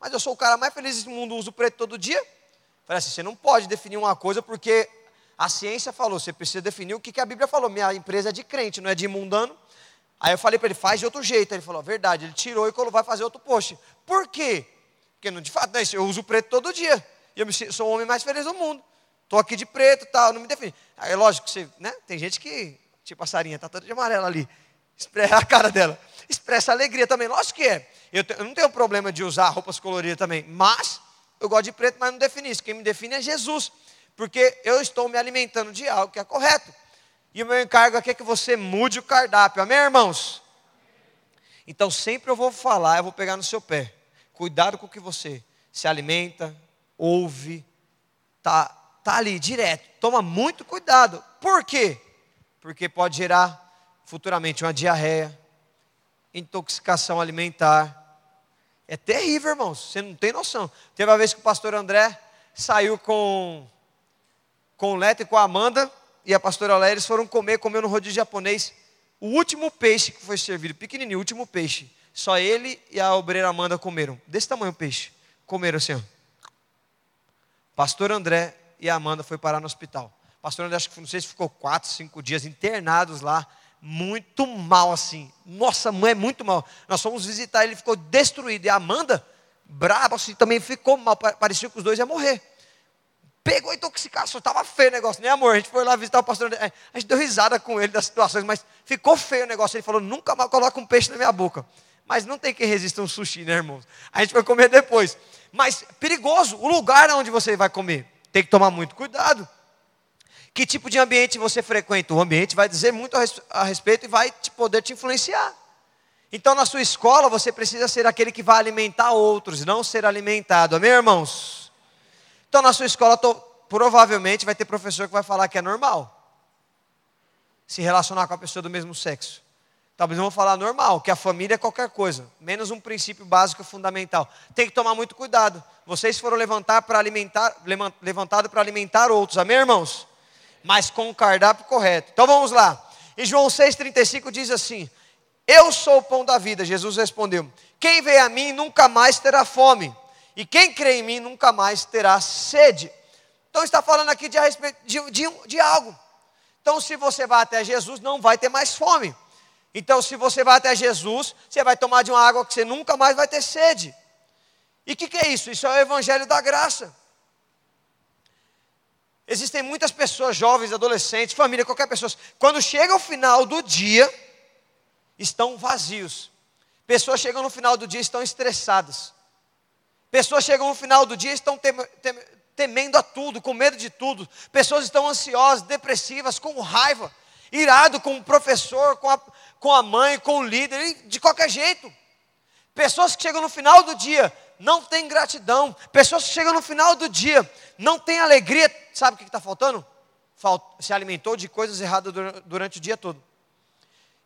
Mas eu sou o cara mais feliz do mundo, uso preto todo dia. Falei assim: você não pode definir uma coisa porque a ciência falou, você precisa definir o que, que a Bíblia falou. Minha empresa é de crente, não é de imundano. Aí eu falei para ele, faz de outro jeito. Ele falou, verdade. Ele tirou e vai fazer outro post. Por quê? Porque, de fato, né, eu uso preto todo dia. E eu sou o homem mais feliz do mundo. Estou aqui de preto tal, não me define. Aí é lógico você, né? Tem gente que, tipo a Sarinha, está toda de amarelo ali. Expressa a cara dela. Expressa alegria também. Lógico que é. Eu, eu não tenho problema de usar roupas coloridas também. Mas eu gosto de preto, mas não define isso. Quem me define é Jesus porque eu estou me alimentando de algo que é correto. E o meu encargo aqui é que você mude o cardápio, amém, irmãos? Então sempre eu vou falar, eu vou pegar no seu pé. Cuidado com o que você se alimenta, ouve, tá, tá ali direto. Toma muito cuidado. Por quê? Porque pode gerar futuramente uma diarreia, intoxicação alimentar. É terrível, irmãos. Você não tem noção. Teve uma vez que o pastor André saiu com com o Leto e com a Amanda e a pastora Léa, eles foram comer, comeu no rodízio japonês. O último peixe que foi servido, pequenininho, o último peixe. Só ele e a obreira Amanda comeram. Desse tamanho o peixe. Comeram assim, ó. Pastor André e a Amanda foi parar no hospital. Pastor André, acho que não sei se ficou quatro, cinco dias internados lá. Muito mal assim. Nossa, mãe é muito mal. Nós fomos visitar, ele ficou destruído. E a Amanda, braba, assim, também ficou mal. Parecia que os dois iam morrer pegou intoxicação, estava feio o negócio, né amor? A gente foi lá visitar o pastor, é, a gente deu risada com ele das situações, mas ficou feio o negócio. Ele falou, nunca mais coloca um peixe na minha boca. Mas não tem quem resista um sushi, né irmãos? A gente foi comer depois. Mas perigoso, o lugar onde você vai comer, tem que tomar muito cuidado. Que tipo de ambiente você frequenta? O ambiente vai dizer muito a respeito e vai te poder te influenciar. Então, na sua escola, você precisa ser aquele que vai alimentar outros, não ser alimentado. Amém, irmãos? Então, na sua escola, tô, provavelmente vai ter professor que vai falar que é normal se relacionar com a pessoa do mesmo sexo. Talvez não vou falar normal, que a família é qualquer coisa, menos um princípio básico fundamental. Tem que tomar muito cuidado. Vocês foram levantar para alimentar, levantado para alimentar outros, amém, irmãos? Mas com o cardápio correto. Então vamos lá. E João 6,35 diz assim: Eu sou o pão da vida. Jesus respondeu: Quem vê a mim nunca mais terá fome, e quem crê em mim nunca mais terá sede. Então está falando aqui de, de, de, de algo. Então, se você vai até Jesus, não vai ter mais fome. Então, se você vai até Jesus, você vai tomar de uma água que você nunca mais vai ter sede. E o que, que é isso? Isso é o Evangelho da Graça. Existem muitas pessoas, jovens, adolescentes, família, qualquer pessoa, quando chega o final do dia, estão vazios. Pessoas chegam no final do dia estão estressadas. Pessoas chegam no final do dia estão tem, tem, temendo a tudo, com medo de tudo. Pessoas estão ansiosas, depressivas, com raiva, irado com o professor, com a, com a mãe, com o líder, de qualquer jeito. Pessoas que chegam no final do dia, não têm gratidão. Pessoas que chegam no final do dia, não têm alegria. Sabe o que está faltando? Se alimentou de coisas erradas durante o dia todo.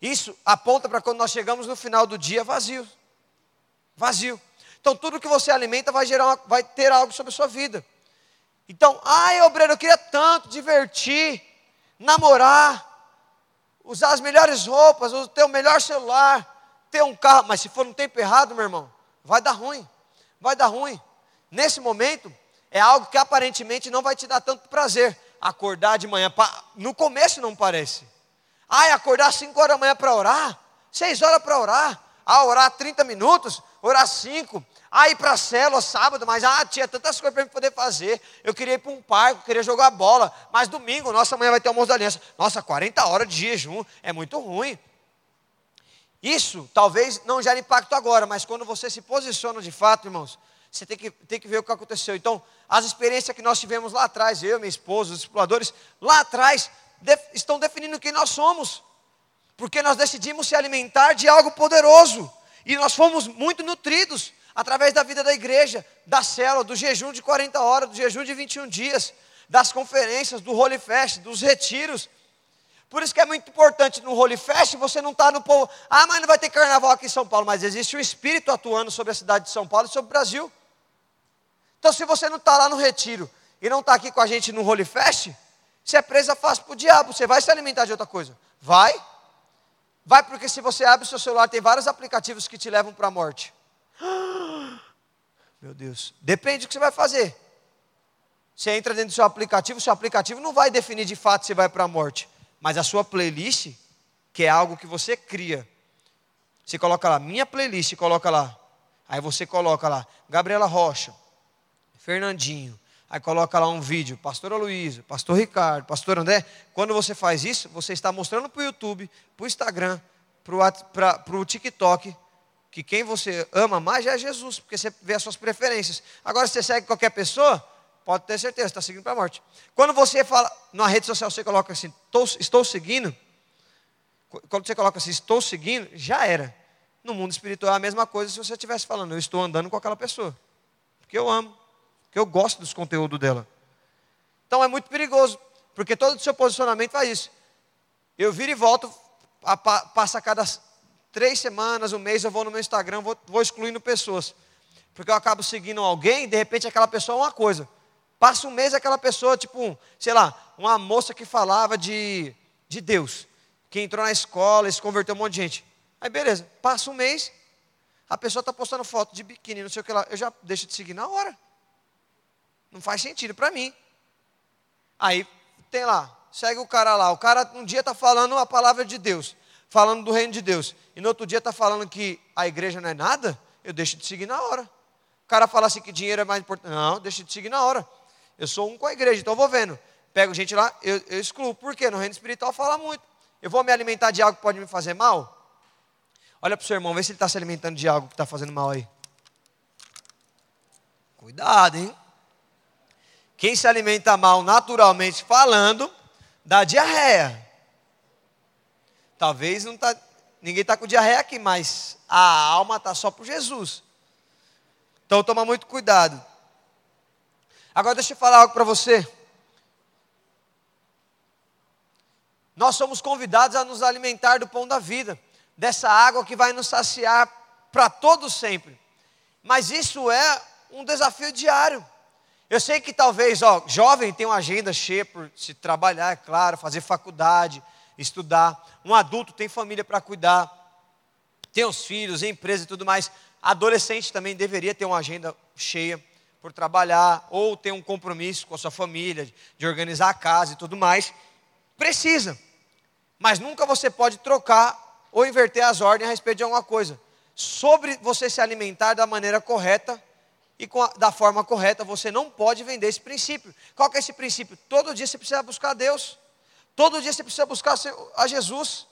Isso aponta para quando nós chegamos no final do dia vazio. Vazio. Então tudo que você alimenta vai, gerar uma, vai ter algo sobre a sua vida. Então, ai, obreiro, eu queria tanto divertir, namorar, usar as melhores roupas, ter o melhor celular, ter um carro, mas se for no tempo errado, meu irmão, vai dar ruim. Vai dar ruim. Nesse momento, é algo que aparentemente não vai te dar tanto prazer. Acordar de manhã, no começo não parece. Ai, acordar 5 horas da manhã para orar, 6 horas para orar, ah, orar 30 minutos, orar 5, ah, ir para a célula sábado, mas ah, tinha tantas coisas para eu poder fazer. Eu queria ir para um parque, queria jogar bola. Mas domingo, nossa manhã vai ter almoço da aliança. Nossa, 40 horas de jejum é muito ruim. Isso talvez não gere impacto agora, mas quando você se posiciona de fato, irmãos, você tem que, tem que ver o que aconteceu. Então, as experiências que nós tivemos lá atrás, eu, minha esposa, os exploradores, lá atrás, de, estão definindo quem nós somos. Porque nós decidimos se alimentar de algo poderoso. E nós fomos muito nutridos através da vida da igreja, da célula, do jejum de 40 horas, do jejum de 21 dias, das conferências, do Holy Fest, dos retiros. Por isso que é muito importante no Holy Fest você não está no povo. Ah, mas não vai ter carnaval aqui em São Paulo, mas existe um Espírito atuando sobre a cidade de São Paulo e sobre o Brasil. Então, se você não está lá no retiro e não está aqui com a gente no Holy Fest, você é presa fácil para o diabo. Você vai se alimentar de outra coisa? Vai. Vai, porque se você abre o seu celular, tem vários aplicativos que te levam para a morte. Meu Deus. Depende do que você vai fazer. Você entra dentro do seu aplicativo, seu aplicativo não vai definir de fato se vai para a morte. Mas a sua playlist, que é algo que você cria, você coloca lá, minha playlist, coloca lá. Aí você coloca lá, Gabriela Rocha, Fernandinho. Aí coloca lá um vídeo, Pastor Luísa, Pastor Ricardo, Pastor André. Quando você faz isso, você está mostrando para o YouTube, para o Instagram, para o TikTok, que quem você ama mais é Jesus, porque você vê as suas preferências. Agora, se você segue qualquer pessoa, pode ter certeza, está seguindo para a morte. Quando você fala, na rede social, você coloca assim, estou seguindo, quando você coloca assim, estou seguindo, já era. No mundo espiritual é a mesma coisa se você estivesse falando, eu estou andando com aquela pessoa. Porque eu amo, porque eu gosto dos conteúdos dela. Então é muito perigoso, porque todo o seu posicionamento faz isso. Eu viro e volto, passa cada três semanas, um mês, eu vou no meu Instagram, vou, vou excluindo pessoas. Porque eu acabo seguindo alguém, de repente aquela pessoa é uma coisa. Passa um mês aquela pessoa, tipo, sei lá, uma moça que falava de, de Deus, que entrou na escola e se converteu um monte de gente. Aí beleza, passa um mês, a pessoa está postando foto de biquíni, não sei o que lá, eu já deixo de seguir na hora. Não faz sentido para mim. Aí tem lá, segue o cara lá, o cara um dia está falando a palavra de Deus falando do reino de Deus, e no outro dia está falando que a igreja não é nada, eu deixo de seguir na hora. O cara fala assim que dinheiro é mais importante. Não, deixa de seguir na hora. Eu sou um com a igreja, então eu vou vendo. Pego gente lá, eu, eu excluo. Por quê? No reino espiritual fala muito. Eu vou me alimentar de algo que pode me fazer mal? Olha para o seu irmão, vê se ele está se alimentando de algo que está fazendo mal aí. Cuidado, hein? Quem se alimenta mal naturalmente falando, dá diarreia. Talvez não tá, ninguém está com diarreia aqui, mas a alma está só por Jesus. Então toma muito cuidado. Agora deixa eu falar algo para você. Nós somos convidados a nos alimentar do pão da vida. dessa água que vai nos saciar para todo sempre. Mas isso é um desafio diário. Eu sei que talvez, ó, jovem tem uma agenda cheia por se trabalhar, é claro, fazer faculdade, estudar. Um adulto tem família para cuidar, tem os filhos, empresa e tudo mais. Adolescente também deveria ter uma agenda cheia por trabalhar, ou ter um compromisso com a sua família, de organizar a casa e tudo mais. Precisa. Mas nunca você pode trocar ou inverter as ordens a respeito de alguma coisa. Sobre você se alimentar da maneira correta e a, da forma correta, você não pode vender esse princípio. Qual que é esse princípio? Todo dia você precisa buscar Deus. Todo dia você precisa buscar a Jesus.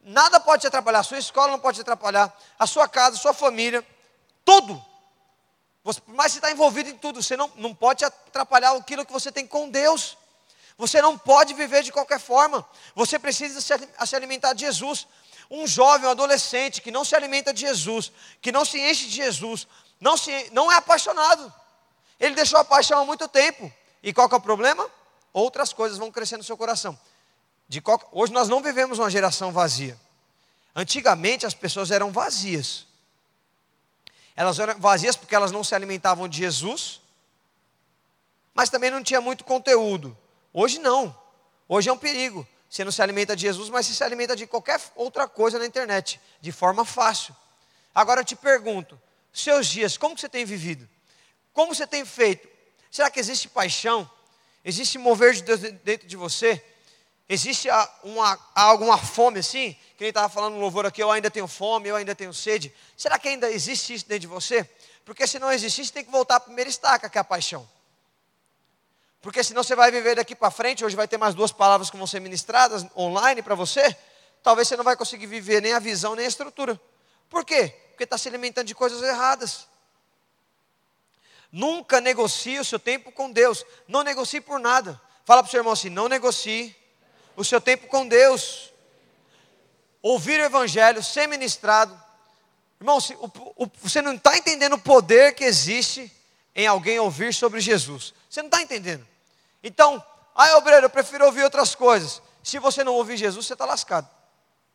Nada pode te atrapalhar, a sua escola não pode te atrapalhar, a sua casa, a sua família, tudo. Você, por mais que você está envolvido em tudo, você não, não pode atrapalhar aquilo que você tem com Deus. Você não pode viver de qualquer forma. Você precisa se, se alimentar de Jesus. Um jovem, um adolescente que não se alimenta de Jesus, que não se enche de Jesus, não, se, não é apaixonado. Ele deixou a paixão há muito tempo. E qual é o problema? Outras coisas vão crescer no seu coração. Qual, hoje nós não vivemos uma geração vazia. Antigamente as pessoas eram vazias. Elas eram vazias porque elas não se alimentavam de Jesus, mas também não tinha muito conteúdo. Hoje não. Hoje é um perigo. Você não se alimenta de Jesus, mas você se alimenta de qualquer outra coisa na internet, de forma fácil. Agora eu te pergunto, seus dias, como você tem vivido? Como você tem feito? Será que existe paixão? Existe mover de Deus dentro de você? Existe uma, alguma fome assim? Que ele estava falando no louvor aqui, eu ainda tenho fome, eu ainda tenho sede. Será que ainda existe isso dentro de você? Porque se não existisse, tem que voltar à primeira estaca, que é a paixão. Porque senão você vai viver daqui para frente, hoje vai ter mais duas palavras que vão ser ministradas online para você. Talvez você não vai conseguir viver nem a visão, nem a estrutura. Por quê? Porque está se alimentando de coisas erradas. Nunca negocie o seu tempo com Deus. Não negocie por nada. Fala para o seu irmão assim: não negocie o seu tempo com Deus, ouvir o Evangelho, ser ministrado. Irmão, se, o, o, você não está entendendo o poder que existe em alguém ouvir sobre Jesus. Você não está entendendo. Então, ah, obreiro, eu prefiro ouvir outras coisas. Se você não ouvir Jesus, você está lascado.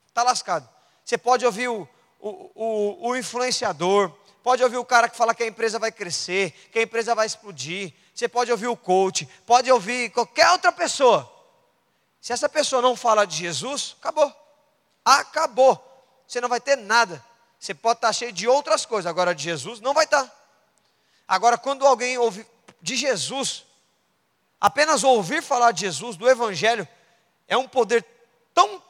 Está lascado. Você pode ouvir o, o, o, influenciador, pode ouvir o cara que fala que a empresa vai crescer, que a empresa vai explodir. Você pode ouvir o coach, pode ouvir qualquer outra pessoa. Se essa pessoa não fala de Jesus, acabou. Acabou. Você não vai ter nada. Você pode estar cheio de outras coisas, agora de Jesus não vai estar. Agora, quando alguém ouve de Jesus, apenas ouvir falar de Jesus, do Evangelho, é um poder tão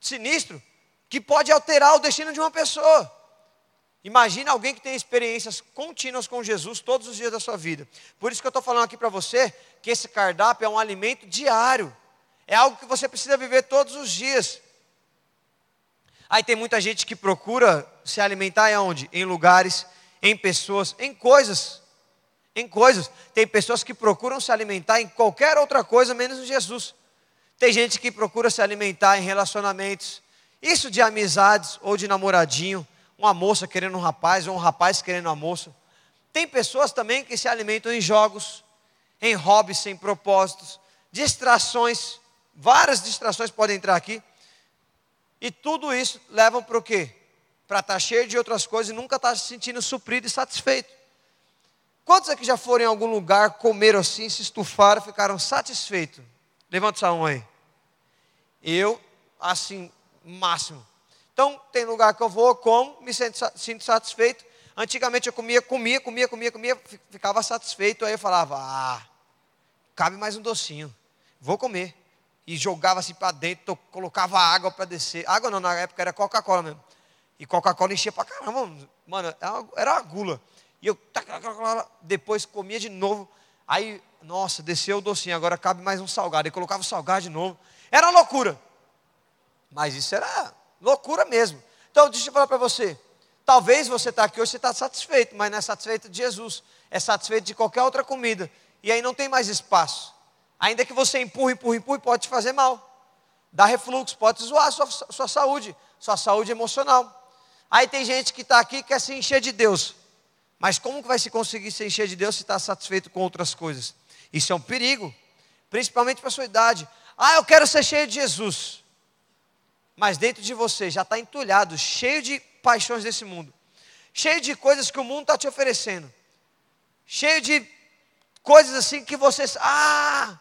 sinistro que pode alterar o destino de uma pessoa. Imagina alguém que tem experiências contínuas com Jesus todos os dias da sua vida. Por isso que eu estou falando aqui para você que esse cardápio é um alimento diário. É algo que você precisa viver todos os dias. Aí tem muita gente que procura se alimentar em onde? Em lugares, em pessoas, em coisas. Em coisas. Tem pessoas que procuram se alimentar em qualquer outra coisa menos em Jesus. Tem gente que procura se alimentar em relacionamentos. Isso de amizades ou de namoradinho uma moça querendo um rapaz, ou um rapaz querendo uma moça. Tem pessoas também que se alimentam em jogos, em hobbies sem propósitos, distrações, várias distrações podem entrar aqui. E tudo isso leva para o quê? Para estar tá cheio de outras coisas e nunca estar tá se sentindo suprido e satisfeito. Quantos aqui já foram em algum lugar, comeram assim, se estufaram, ficaram satisfeitos? Levanta sua mão aí. Eu, assim, máximo. Então, tem lugar que eu vou, como, me sinto, satisfeito. Antigamente eu comia, comia, comia, comia, comia, ficava satisfeito. Aí eu falava, ah, cabe mais um docinho, vou comer. E jogava assim para dentro, colocava água para descer. Água não, na época era Coca-Cola mesmo. E Coca-Cola enchia para caramba, mano, era uma gula. E eu depois comia de novo. Aí, nossa, desceu o docinho, agora cabe mais um salgado. E colocava o salgado de novo. Era loucura. Mas isso era Loucura mesmo. Então, deixa eu falar para você. Talvez você está aqui hoje, você está satisfeito, mas não é satisfeito de Jesus. É satisfeito de qualquer outra comida. E aí não tem mais espaço. Ainda que você empurre, empurre, empurre, pode te fazer mal. Dá refluxo, pode zoar sua, sua saúde, sua saúde emocional. Aí tem gente que está aqui e quer se encher de Deus. Mas como que vai se conseguir se encher de Deus se está satisfeito com outras coisas? Isso é um perigo, principalmente para a sua idade. Ah, eu quero ser cheio de Jesus. Mas dentro de você já está entulhado, cheio de paixões desse mundo, cheio de coisas que o mundo está te oferecendo, cheio de coisas assim que você, ah,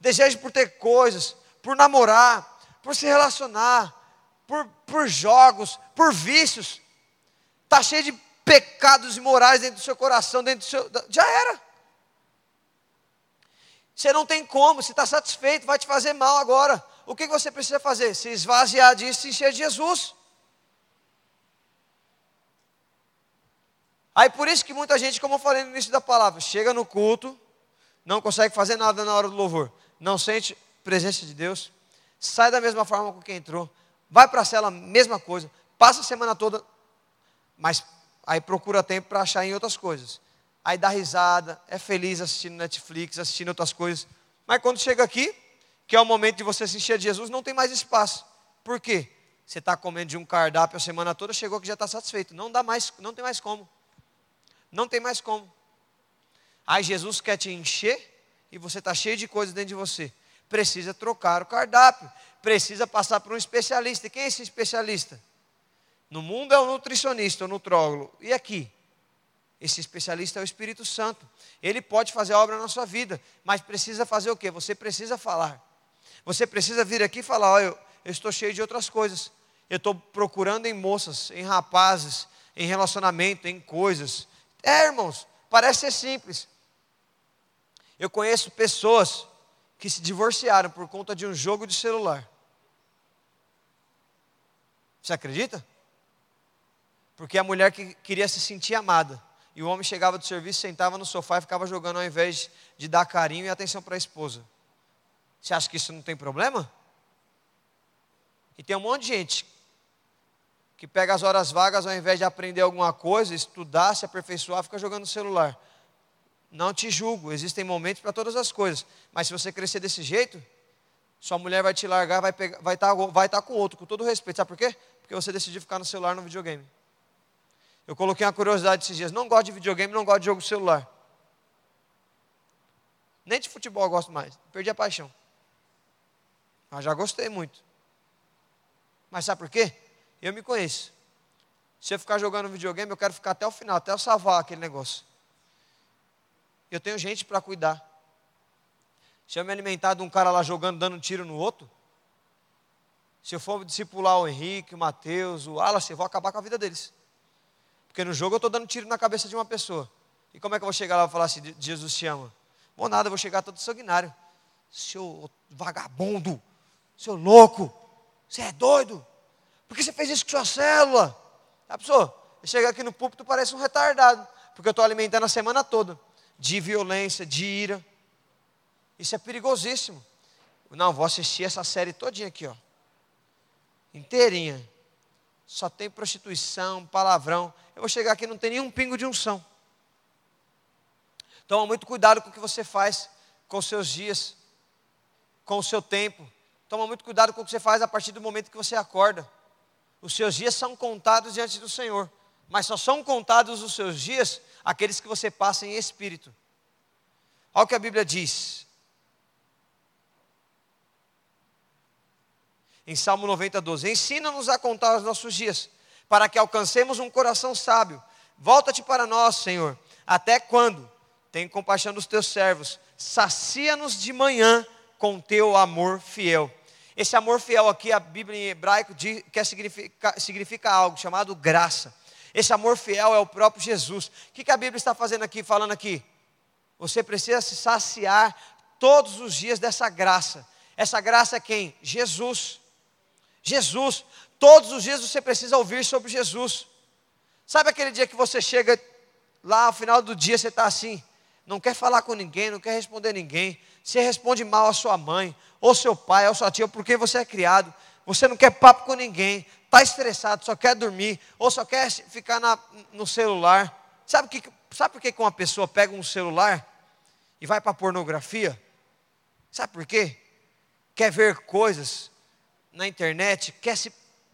desejo por ter coisas, por namorar, por se relacionar, por, por jogos, por vícios, está cheio de pecados imorais dentro do seu coração, dentro do seu. Já era. Você não tem como, se está satisfeito, vai te fazer mal agora. O que você precisa fazer? Se esvaziar disso e encher de Jesus. Aí por isso que muita gente, como eu falei no início da palavra, chega no culto, não consegue fazer nada na hora do louvor, não sente presença de Deus, sai da mesma forma com quem entrou, vai para a cela, mesma coisa, passa a semana toda, mas aí procura tempo para achar em outras coisas. Aí dá risada, é feliz assistindo Netflix, assistindo outras coisas. Mas quando chega aqui, que é o momento de você se encher de Jesus, não tem mais espaço. Por quê? Você está comendo de um cardápio a semana toda, chegou que já está satisfeito. Não dá mais, não tem mais como. Não tem mais como. Aí Jesus quer te encher e você está cheio de coisas dentro de você. Precisa trocar o cardápio. Precisa passar por um especialista. E quem é esse especialista? No mundo é o nutricionista, o nutrólogo. E aqui? Esse especialista é o Espírito Santo. Ele pode fazer obra na sua vida, mas precisa fazer o quê? Você precisa falar. Você precisa vir aqui e falar: olha, eu, eu estou cheio de outras coisas. Eu estou procurando em moças, em rapazes, em relacionamento, em coisas. É, irmãos, parece ser simples. Eu conheço pessoas que se divorciaram por conta de um jogo de celular. Você acredita? Porque a mulher que queria se sentir amada. E o homem chegava do serviço, sentava no sofá e ficava jogando ao invés de dar carinho e atenção para a esposa. Você acha que isso não tem problema? E tem um monte de gente que pega as horas vagas ao invés de aprender alguma coisa, estudar, se aperfeiçoar, fica jogando no celular. Não te julgo, existem momentos para todas as coisas. Mas se você crescer desse jeito, sua mulher vai te largar, vai estar vai tá, vai tá com outro, com todo respeito. Sabe por quê? Porque você decidiu ficar no celular no videogame. Eu coloquei uma curiosidade esses dias. Não gosto de videogame, não gosto de jogo celular. Nem de futebol eu gosto mais. Perdi a paixão. Mas já gostei muito. Mas sabe por quê? Eu me conheço. Se eu ficar jogando videogame, eu quero ficar até o final, até eu salvar aquele negócio. Eu tenho gente para cuidar. Se eu me alimentar de um cara lá jogando, dando um tiro no outro, se eu for discipular o Henrique, o Mateus, o Wallace, eu vou acabar com a vida deles. Porque no jogo eu estou dando tiro na cabeça de uma pessoa. E como é que eu vou chegar lá e falar assim, Jesus te ama? Bom, nada, eu vou chegar todo sanguinário. Seu vagabundo, seu louco, você é doido? Por que você fez isso com sua célula? A pessoa, chega aqui no púlpito parece um retardado, porque eu estou alimentando a semana toda de violência, de ira. Isso é perigosíssimo. Não, vou assistir essa série todinha aqui, ó. Inteirinha. Só tem prostituição, palavrão. Eu vou chegar aqui não tem nenhum pingo de unção. Toma muito cuidado com o que você faz com os seus dias, com o seu tempo. Toma muito cuidado com o que você faz a partir do momento que você acorda. Os seus dias são contados diante do Senhor, mas só são contados os seus dias aqueles que você passa em espírito. Olha o que a Bíblia diz. Em Salmo 90, 12: Ensina-nos a contar os nossos dias, para que alcancemos um coração sábio. Volta-te para nós, Senhor. Até quando? Tem compaixão dos teus servos. Sacia-nos de manhã com teu amor fiel. Esse amor fiel aqui, a Bíblia em hebraico diz, quer significa, significa algo chamado graça. Esse amor fiel é o próprio Jesus. O que, que a Bíblia está fazendo aqui, falando aqui? Você precisa se saciar todos os dias dessa graça. Essa graça é quem? Jesus. Jesus. Todos os dias você precisa ouvir sobre Jesus. Sabe aquele dia que você chega lá ao final do dia, você está assim, não quer falar com ninguém, não quer responder ninguém, você responde mal a sua mãe, ou seu pai, ou sua tia, porque você é criado, você não quer papo com ninguém, está estressado, só quer dormir, ou só quer ficar na, no celular. Sabe, que, sabe por que uma pessoa pega um celular e vai para pornografia? Sabe por quê? Quer ver coisas na internet, quer se,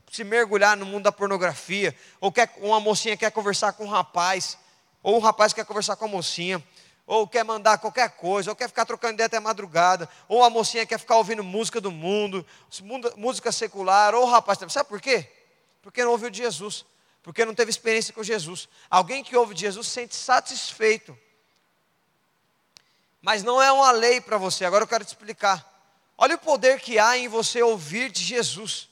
se mergulhar no mundo da pornografia, ou quer, uma mocinha quer conversar com um rapaz, ou um rapaz quer conversar com a mocinha, ou quer mandar qualquer coisa, ou quer ficar trocando ideia até madrugada, ou a mocinha quer ficar ouvindo música do mundo, música secular, ou o rapaz, sabe por quê? Porque não ouviu de Jesus, porque não teve experiência com Jesus. Alguém que ouve de Jesus se sente satisfeito. Mas não é uma lei para você, agora eu quero te explicar. Olha o poder que há em você ouvir de Jesus.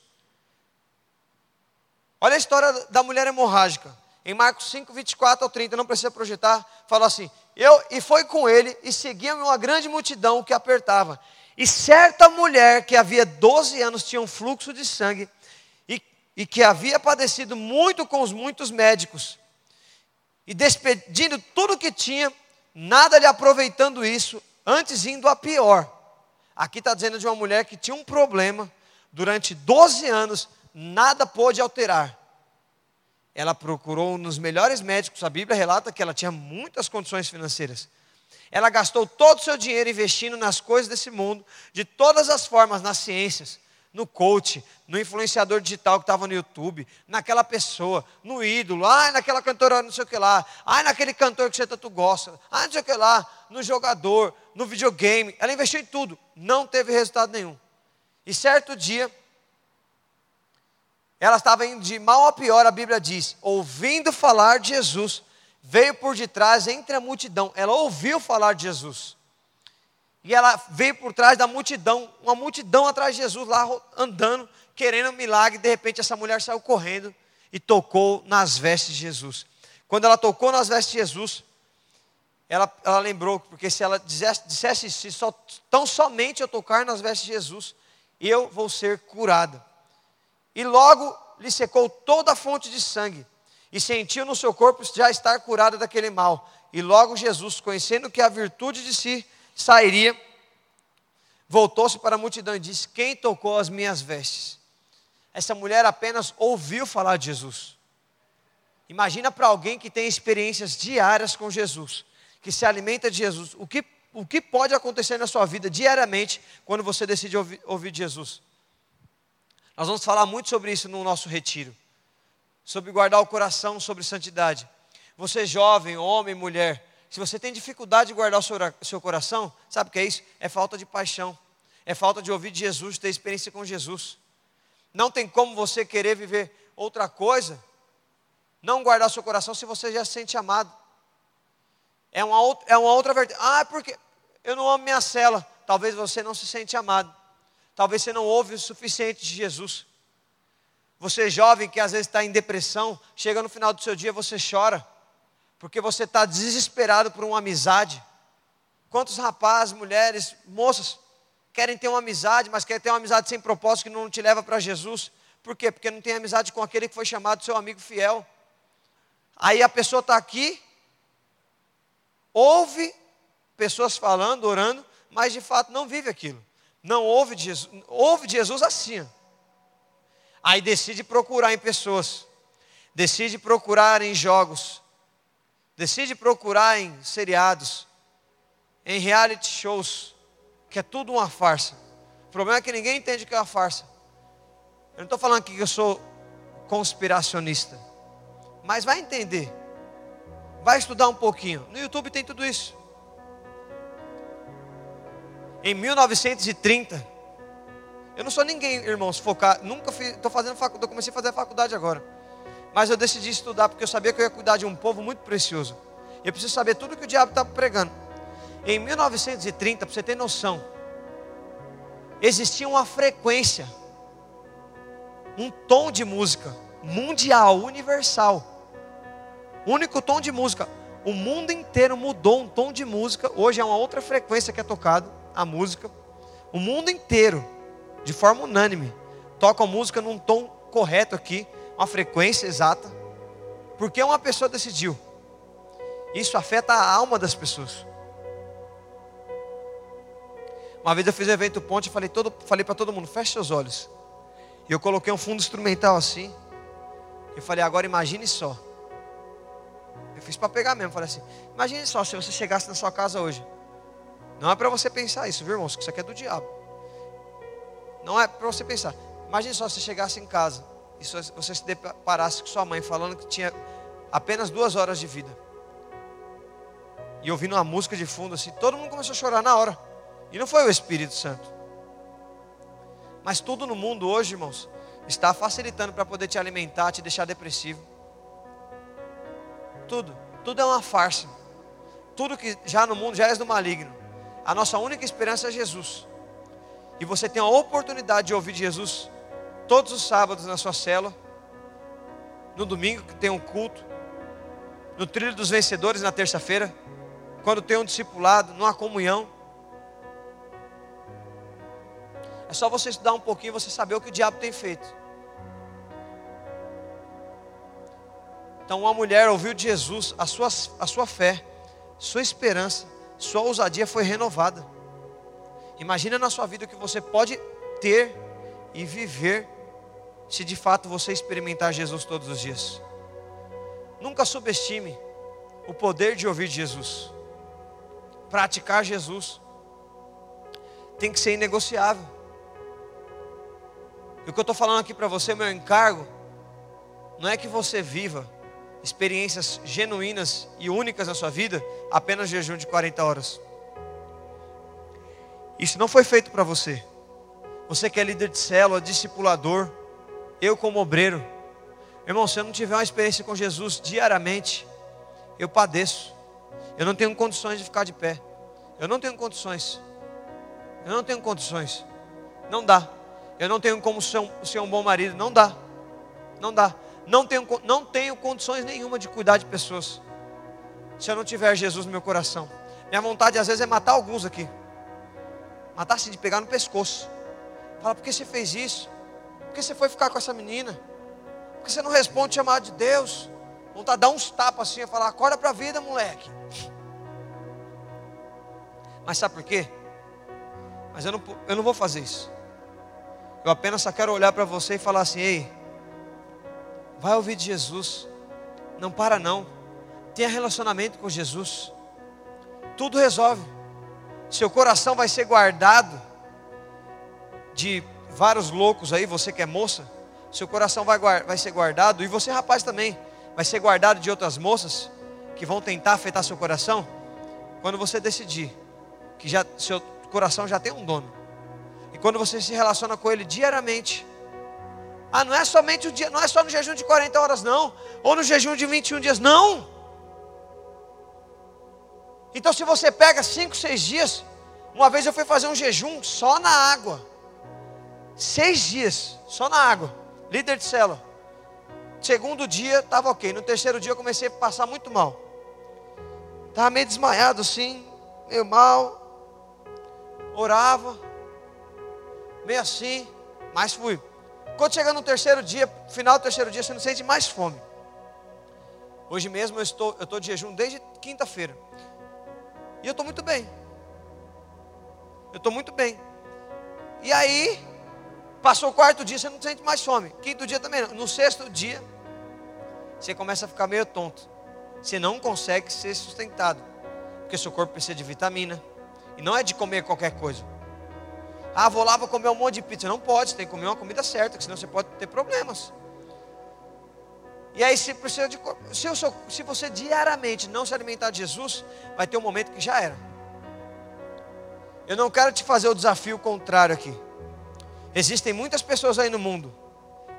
Olha a história da mulher hemorrágica. Em Marcos 5, 24 ao 30, não precisa projetar, fala assim: eu, E foi com ele, e seguia uma grande multidão que apertava. E certa mulher que havia 12 anos tinha um fluxo de sangue, e, e que havia padecido muito com os muitos médicos, e despedindo tudo o que tinha, nada lhe aproveitando isso, antes indo a pior. Aqui está dizendo de uma mulher que tinha um problema, durante 12 anos, nada pôde alterar. Ela procurou nos melhores médicos, a Bíblia relata que ela tinha muitas condições financeiras. Ela gastou todo o seu dinheiro investindo nas coisas desse mundo, de todas as formas, nas ciências, no coach, no influenciador digital que estava no YouTube, naquela pessoa, no ídolo, ai, naquela cantora não sei o que lá, ai, naquele cantor que você tanto gosta, ai, não sei o que lá, no jogador, no videogame. Ela investiu em tudo, não teve resultado nenhum. E certo dia, ela estava indo de mal a pior, a Bíblia diz, ouvindo falar de Jesus, veio por detrás entre a multidão. Ela ouviu falar de Jesus. E ela veio por trás da multidão, uma multidão atrás de Jesus lá andando, querendo um milagre. De repente essa mulher saiu correndo e tocou nas vestes de Jesus. Quando ela tocou nas vestes de Jesus, ela, ela lembrou, porque se ela dissesse, dissesse se só, tão somente eu tocar nas vestes de Jesus, eu vou ser curada. E logo lhe secou toda a fonte de sangue, e sentiu no seu corpo já estar curada daquele mal. E logo Jesus, conhecendo que a virtude de si sairia, voltou-se para a multidão e disse: Quem tocou as minhas vestes? Essa mulher apenas ouviu falar de Jesus. Imagina para alguém que tem experiências diárias com Jesus, que se alimenta de Jesus, o que, o que pode acontecer na sua vida diariamente quando você decide ouvir, ouvir Jesus? Nós vamos falar muito sobre isso no nosso retiro. Sobre guardar o coração, sobre santidade. Você jovem, homem, mulher, se você tem dificuldade de guardar o seu, seu coração, sabe o que é isso? É falta de paixão. É falta de ouvir de Jesus, ter experiência com Jesus. Não tem como você querer viver outra coisa, não guardar seu coração se você já se sente amado. É uma, outra, é uma outra verdade. Ah, é porque eu não amo minha cela. Talvez você não se sente amado. Talvez você não ouve o suficiente de Jesus. Você jovem que às vezes está em depressão, chega no final do seu dia você chora, porque você está desesperado por uma amizade. Quantos rapazes, mulheres, moças querem ter uma amizade, mas querem ter uma amizade sem propósito que não te leva para Jesus? Por quê? Porque não tem amizade com aquele que foi chamado seu amigo fiel. Aí a pessoa está aqui, ouve pessoas falando, orando, mas de fato não vive aquilo não ouve de Jesus, ouve de Jesus assim. Aí decide procurar em pessoas, decide procurar em jogos, decide procurar em seriados, em reality shows, que é tudo uma farsa. O problema é que ninguém entende que é uma farsa. Eu não estou falando aqui que eu sou conspiracionista, mas vai entender, vai estudar um pouquinho. No YouTube tem tudo isso. Em 1930, eu não sou ninguém, irmãos, focar, nunca estou fazendo faculdade, comecei a fazer faculdade agora. Mas eu decidi estudar porque eu sabia que eu ia cuidar de um povo muito precioso. Eu preciso saber tudo que o diabo está pregando. Em 1930, para você ter noção, existia uma frequência, um tom de música mundial, universal. Único tom de música. O mundo inteiro mudou um tom de música. Hoje é uma outra frequência que é tocado a música. O mundo inteiro, de forma unânime, toca música num tom correto aqui, uma frequência exata, porque uma pessoa decidiu. Isso afeta a alma das pessoas. Uma vez eu fiz um evento ponte e falei, todo, falei para todo mundo, feche seus olhos. E eu coloquei um fundo instrumental assim. E falei, agora imagine só. Eu fiz para pegar mesmo, falei assim, imagine só se você chegasse na sua casa hoje. Não é para você pensar isso, viu, irmãos? Isso aqui é do diabo. Não é para você pensar. Imagine só se você chegasse em casa e você se deparasse com sua mãe falando que tinha apenas duas horas de vida. e ouvindo uma música de fundo assim, todo mundo começou a chorar na hora. E não foi o Espírito Santo. Mas tudo no mundo hoje, irmãos, está facilitando para poder te alimentar, te deixar depressivo. Tudo, tudo é uma farsa. Tudo que já no mundo já é do maligno. A nossa única esperança é Jesus. E você tem a oportunidade de ouvir Jesus todos os sábados na sua cela, no domingo que tem um culto, no trilho dos vencedores na terça-feira, quando tem um discipulado, numa comunhão. É só você estudar um pouquinho e você saber o que o diabo tem feito. Então, uma mulher ouviu de Jesus, a sua, a sua fé, sua esperança, sua ousadia foi renovada. Imagina na sua vida o que você pode ter e viver se de fato você experimentar Jesus todos os dias. Nunca subestime o poder de ouvir Jesus. Praticar Jesus tem que ser inegociável. E o que eu estou falando aqui para você, meu encargo, não é que você viva experiências genuínas e únicas na sua vida apenas jejum de 40 horas. Isso não foi feito para você. Você que é líder de célula, discipulador, eu como obreiro. Irmão, se eu não tiver uma experiência com Jesus diariamente, eu padeço. Eu não tenho condições de ficar de pé. Eu não tenho condições. Eu não tenho condições. Não dá. Eu não tenho como ser um, ser um bom marido. Não dá. Não dá. Não tenho, não tenho condições nenhuma de cuidar de pessoas. Se eu não tiver Jesus no meu coração. Minha vontade às vezes é matar alguns aqui. Matar assim, de pegar no pescoço. Fala, por que você fez isso? Que você foi ficar com essa menina? Por que você não responde o chamado de Deus? Vontade de dar uns tapas assim e falar, acorda para a vida, moleque. Mas sabe por quê? Mas eu não, eu não vou fazer isso. Eu apenas só quero olhar para você e falar assim: ei, vai ouvir de Jesus. Não para não. Tenha relacionamento com Jesus. Tudo resolve. Seu coração vai ser guardado de vários loucos aí, você que é moça. Seu coração vai, vai ser guardado, e você, rapaz, também, vai ser guardado de outras moças que vão tentar afetar seu coração. Quando você decidir que já, seu coração já tem um dono. E quando você se relaciona com ele diariamente, ah, não é somente o dia, não é só no jejum de 40 horas, não, ou no jejum de 21 dias, não. Então, se você pega 5, 6 dias, uma vez eu fui fazer um jejum só na água, seis dias, só na água, líder de célula. Segundo dia estava ok, no terceiro dia eu comecei a passar muito mal, estava meio desmaiado assim, meio mal, orava, meio assim, mas fui. Quando chega no terceiro dia, final do terceiro dia, você não sente mais fome. Hoje mesmo eu estou, eu estou de jejum desde quinta-feira. E eu estou muito bem. Eu estou muito bem. E aí, passou o quarto dia, você não sente mais fome. Quinto dia também não. No sexto dia, você começa a ficar meio tonto. Você não consegue ser sustentado. Porque seu corpo precisa de vitamina. E não é de comer qualquer coisa. Ah, vou lá, vou comer um monte de pizza. Não pode, você tem que comer uma comida certa, senão você pode ter problemas. E aí, se, precisa de, se, eu, se você diariamente não se alimentar de Jesus, vai ter um momento que já era. Eu não quero te fazer o desafio contrário aqui. Existem muitas pessoas aí no mundo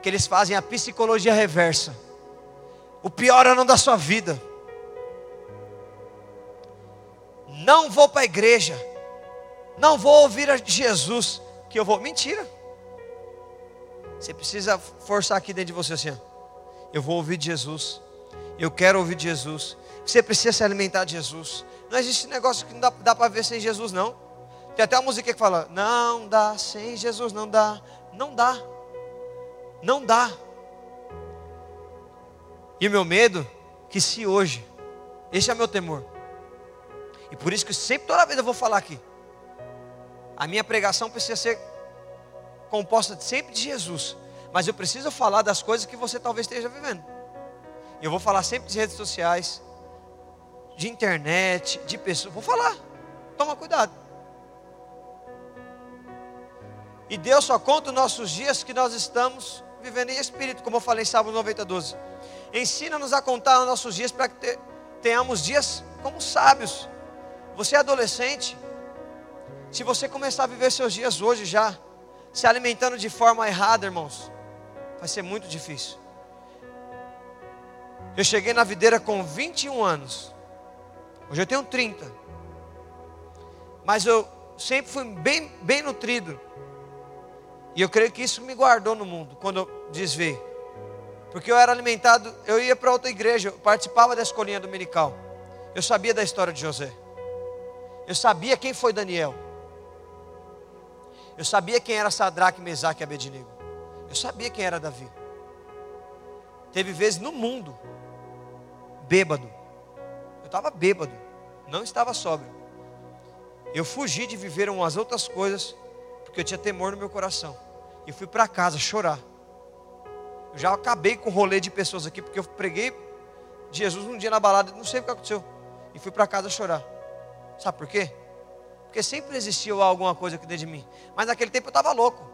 que eles fazem a psicologia reversa. O pior ano da sua vida. Não vou para a igreja não vou ouvir a Jesus, que eu vou. Mentira. Você precisa forçar aqui dentro de você assim. Eu vou ouvir de Jesus. Eu quero ouvir de Jesus. Você precisa se alimentar de Jesus. Não existe negócio que não dá, dá para ver sem Jesus, não. Tem até uma música que fala: Não dá, sem Jesus não dá. Não dá. Não dá. E o meu medo, que se hoje, esse é meu temor. E por isso que sempre, toda vez eu vou falar aqui. A minha pregação precisa ser composta sempre de Jesus. Mas eu preciso falar das coisas que você talvez esteja vivendo. Eu vou falar sempre de redes sociais, de internet, de pessoas. Vou falar. Toma cuidado. E Deus só conta os nossos dias que nós estamos vivendo em espírito, como eu falei em Sábado 90, 12. Ensina-nos a contar os nossos dias para que tenhamos dias como sábios, Você é adolescente, se você começar a viver seus dias hoje já, se alimentando de forma errada, irmãos, vai ser muito difícil. Eu cheguei na videira com 21 anos. Hoje eu tenho 30. Mas eu sempre fui bem, bem nutrido. E eu creio que isso me guardou no mundo, quando eu desviei. Porque eu era alimentado, eu ia para outra igreja, eu participava da escolinha dominical. Eu sabia da história de José. Eu sabia quem foi Daniel. Eu sabia quem era Sadraque, Mesaque e Abednego. Eu sabia quem era Davi. Teve vezes no mundo, bêbado. Eu estava bêbado, não estava sóbrio. Eu fugi de viver umas outras coisas, porque eu tinha temor no meu coração. E fui para casa chorar. Eu já acabei com o rolê de pessoas aqui, porque eu preguei Jesus um dia na balada, não sei o que aconteceu. E fui para casa chorar. Sabe por quê? Porque sempre existiu alguma coisa aqui dentro de mim. Mas naquele tempo eu estava louco.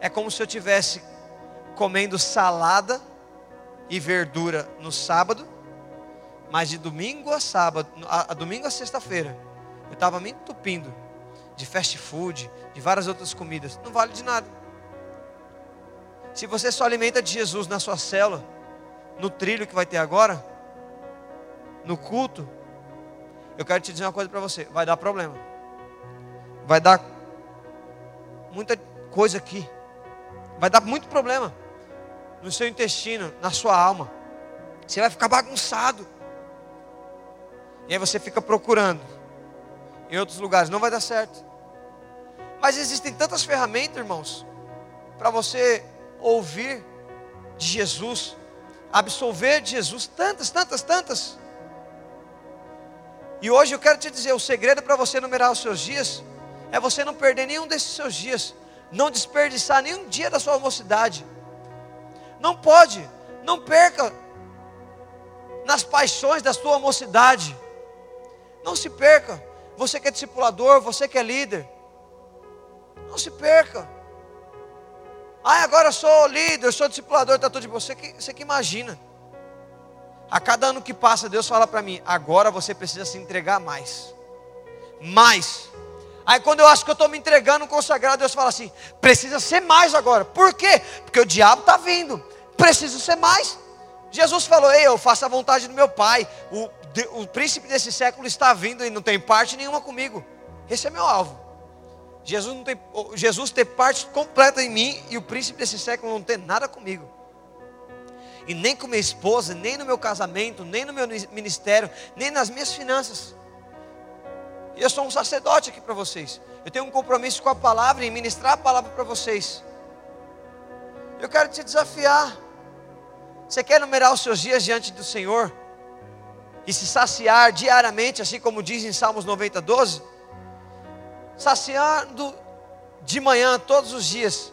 É como se eu tivesse comendo salada e verdura no sábado, mas de domingo a sábado, a, a domingo a sexta-feira, eu estava me entupindo de fast food, de várias outras comidas. Não vale de nada. Se você só alimenta de Jesus na sua célula, no trilho que vai ter agora, no culto, eu quero te dizer uma coisa para você: vai dar problema vai dar muita coisa aqui. Vai dar muito problema no seu intestino, na sua alma. Você vai ficar bagunçado. E aí você fica procurando em outros lugares, não vai dar certo. Mas existem tantas ferramentas, irmãos, para você ouvir de Jesus, absolver de Jesus, tantas, tantas, tantas. E hoje eu quero te dizer: o segredo para você numerar os seus dias é você não perder nenhum desses seus dias, não desperdiçar nenhum dia da sua mocidade. Não pode, não perca nas paixões da sua mocidade. Não se perca. Você que é discipulador, você que é líder, não se perca. Ah, agora eu sou líder, eu sou discipulador, está tudo de você que você que imagina. A cada ano que passa, Deus fala para mim: agora você precisa se entregar mais. Mais. Aí quando eu acho que eu estou me entregando consagrado, Deus fala assim: precisa ser mais agora. Por quê? Porque o diabo está vindo. Precisa ser mais. Jesus falou: Ei, eu faço a vontade do meu Pai. O, o príncipe desse século está vindo e não tem parte nenhuma comigo. Esse é meu alvo. Jesus, não tem, Jesus ter parte completa em mim e o príncipe desse século não ter nada comigo. E nem com minha esposa, nem no meu casamento, nem no meu ministério, nem nas minhas finanças. Eu sou um sacerdote aqui para vocês. Eu tenho um compromisso com a palavra e ministrar a palavra para vocês. Eu quero te desafiar. Você quer numerar os seus dias diante do Senhor? E se saciar diariamente, assim como diz em Salmos 90, 12? Saciando de manhã, todos os dias,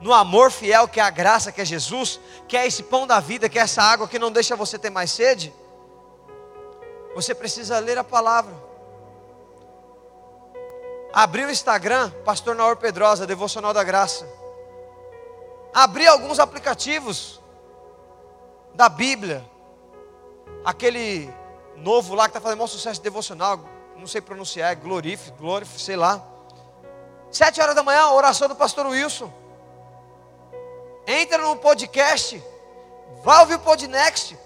no amor fiel que é a graça, que é Jesus, que é esse pão da vida, que é essa água que não deixa você ter mais sede. Você precisa ler a palavra. Abri o Instagram, Pastor Naor Pedrosa, Devocional da Graça. Abri alguns aplicativos da Bíblia. Aquele novo lá que está fazendo maior sucesso devocional, não sei pronunciar, é Glorif, Glorif, sei lá. Sete horas da manhã, oração do pastor Wilson. Entra no podcast, vai ouvir o Podnext.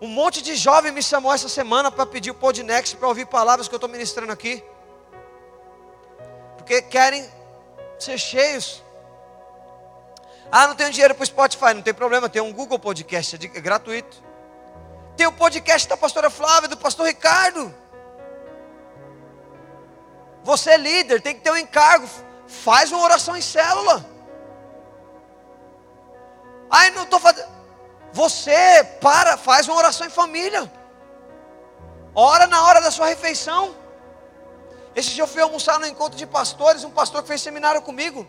Um monte de jovem me chamou essa semana para pedir o Podnext para ouvir palavras que eu estou ministrando aqui porque querem ser cheios. Ah, não tenho dinheiro para o Spotify, não tem problema, tem um Google Podcast, é, é gratuito. Tem o podcast da pastora Flávia, do pastor Ricardo. Você é líder, tem que ter um encargo. Faz uma oração em célula. Ai, não estou fazendo. Você para, faz uma oração em família. Ora na hora da sua refeição. Esse dia eu fui almoçar no encontro de pastores, um pastor que fez seminário comigo.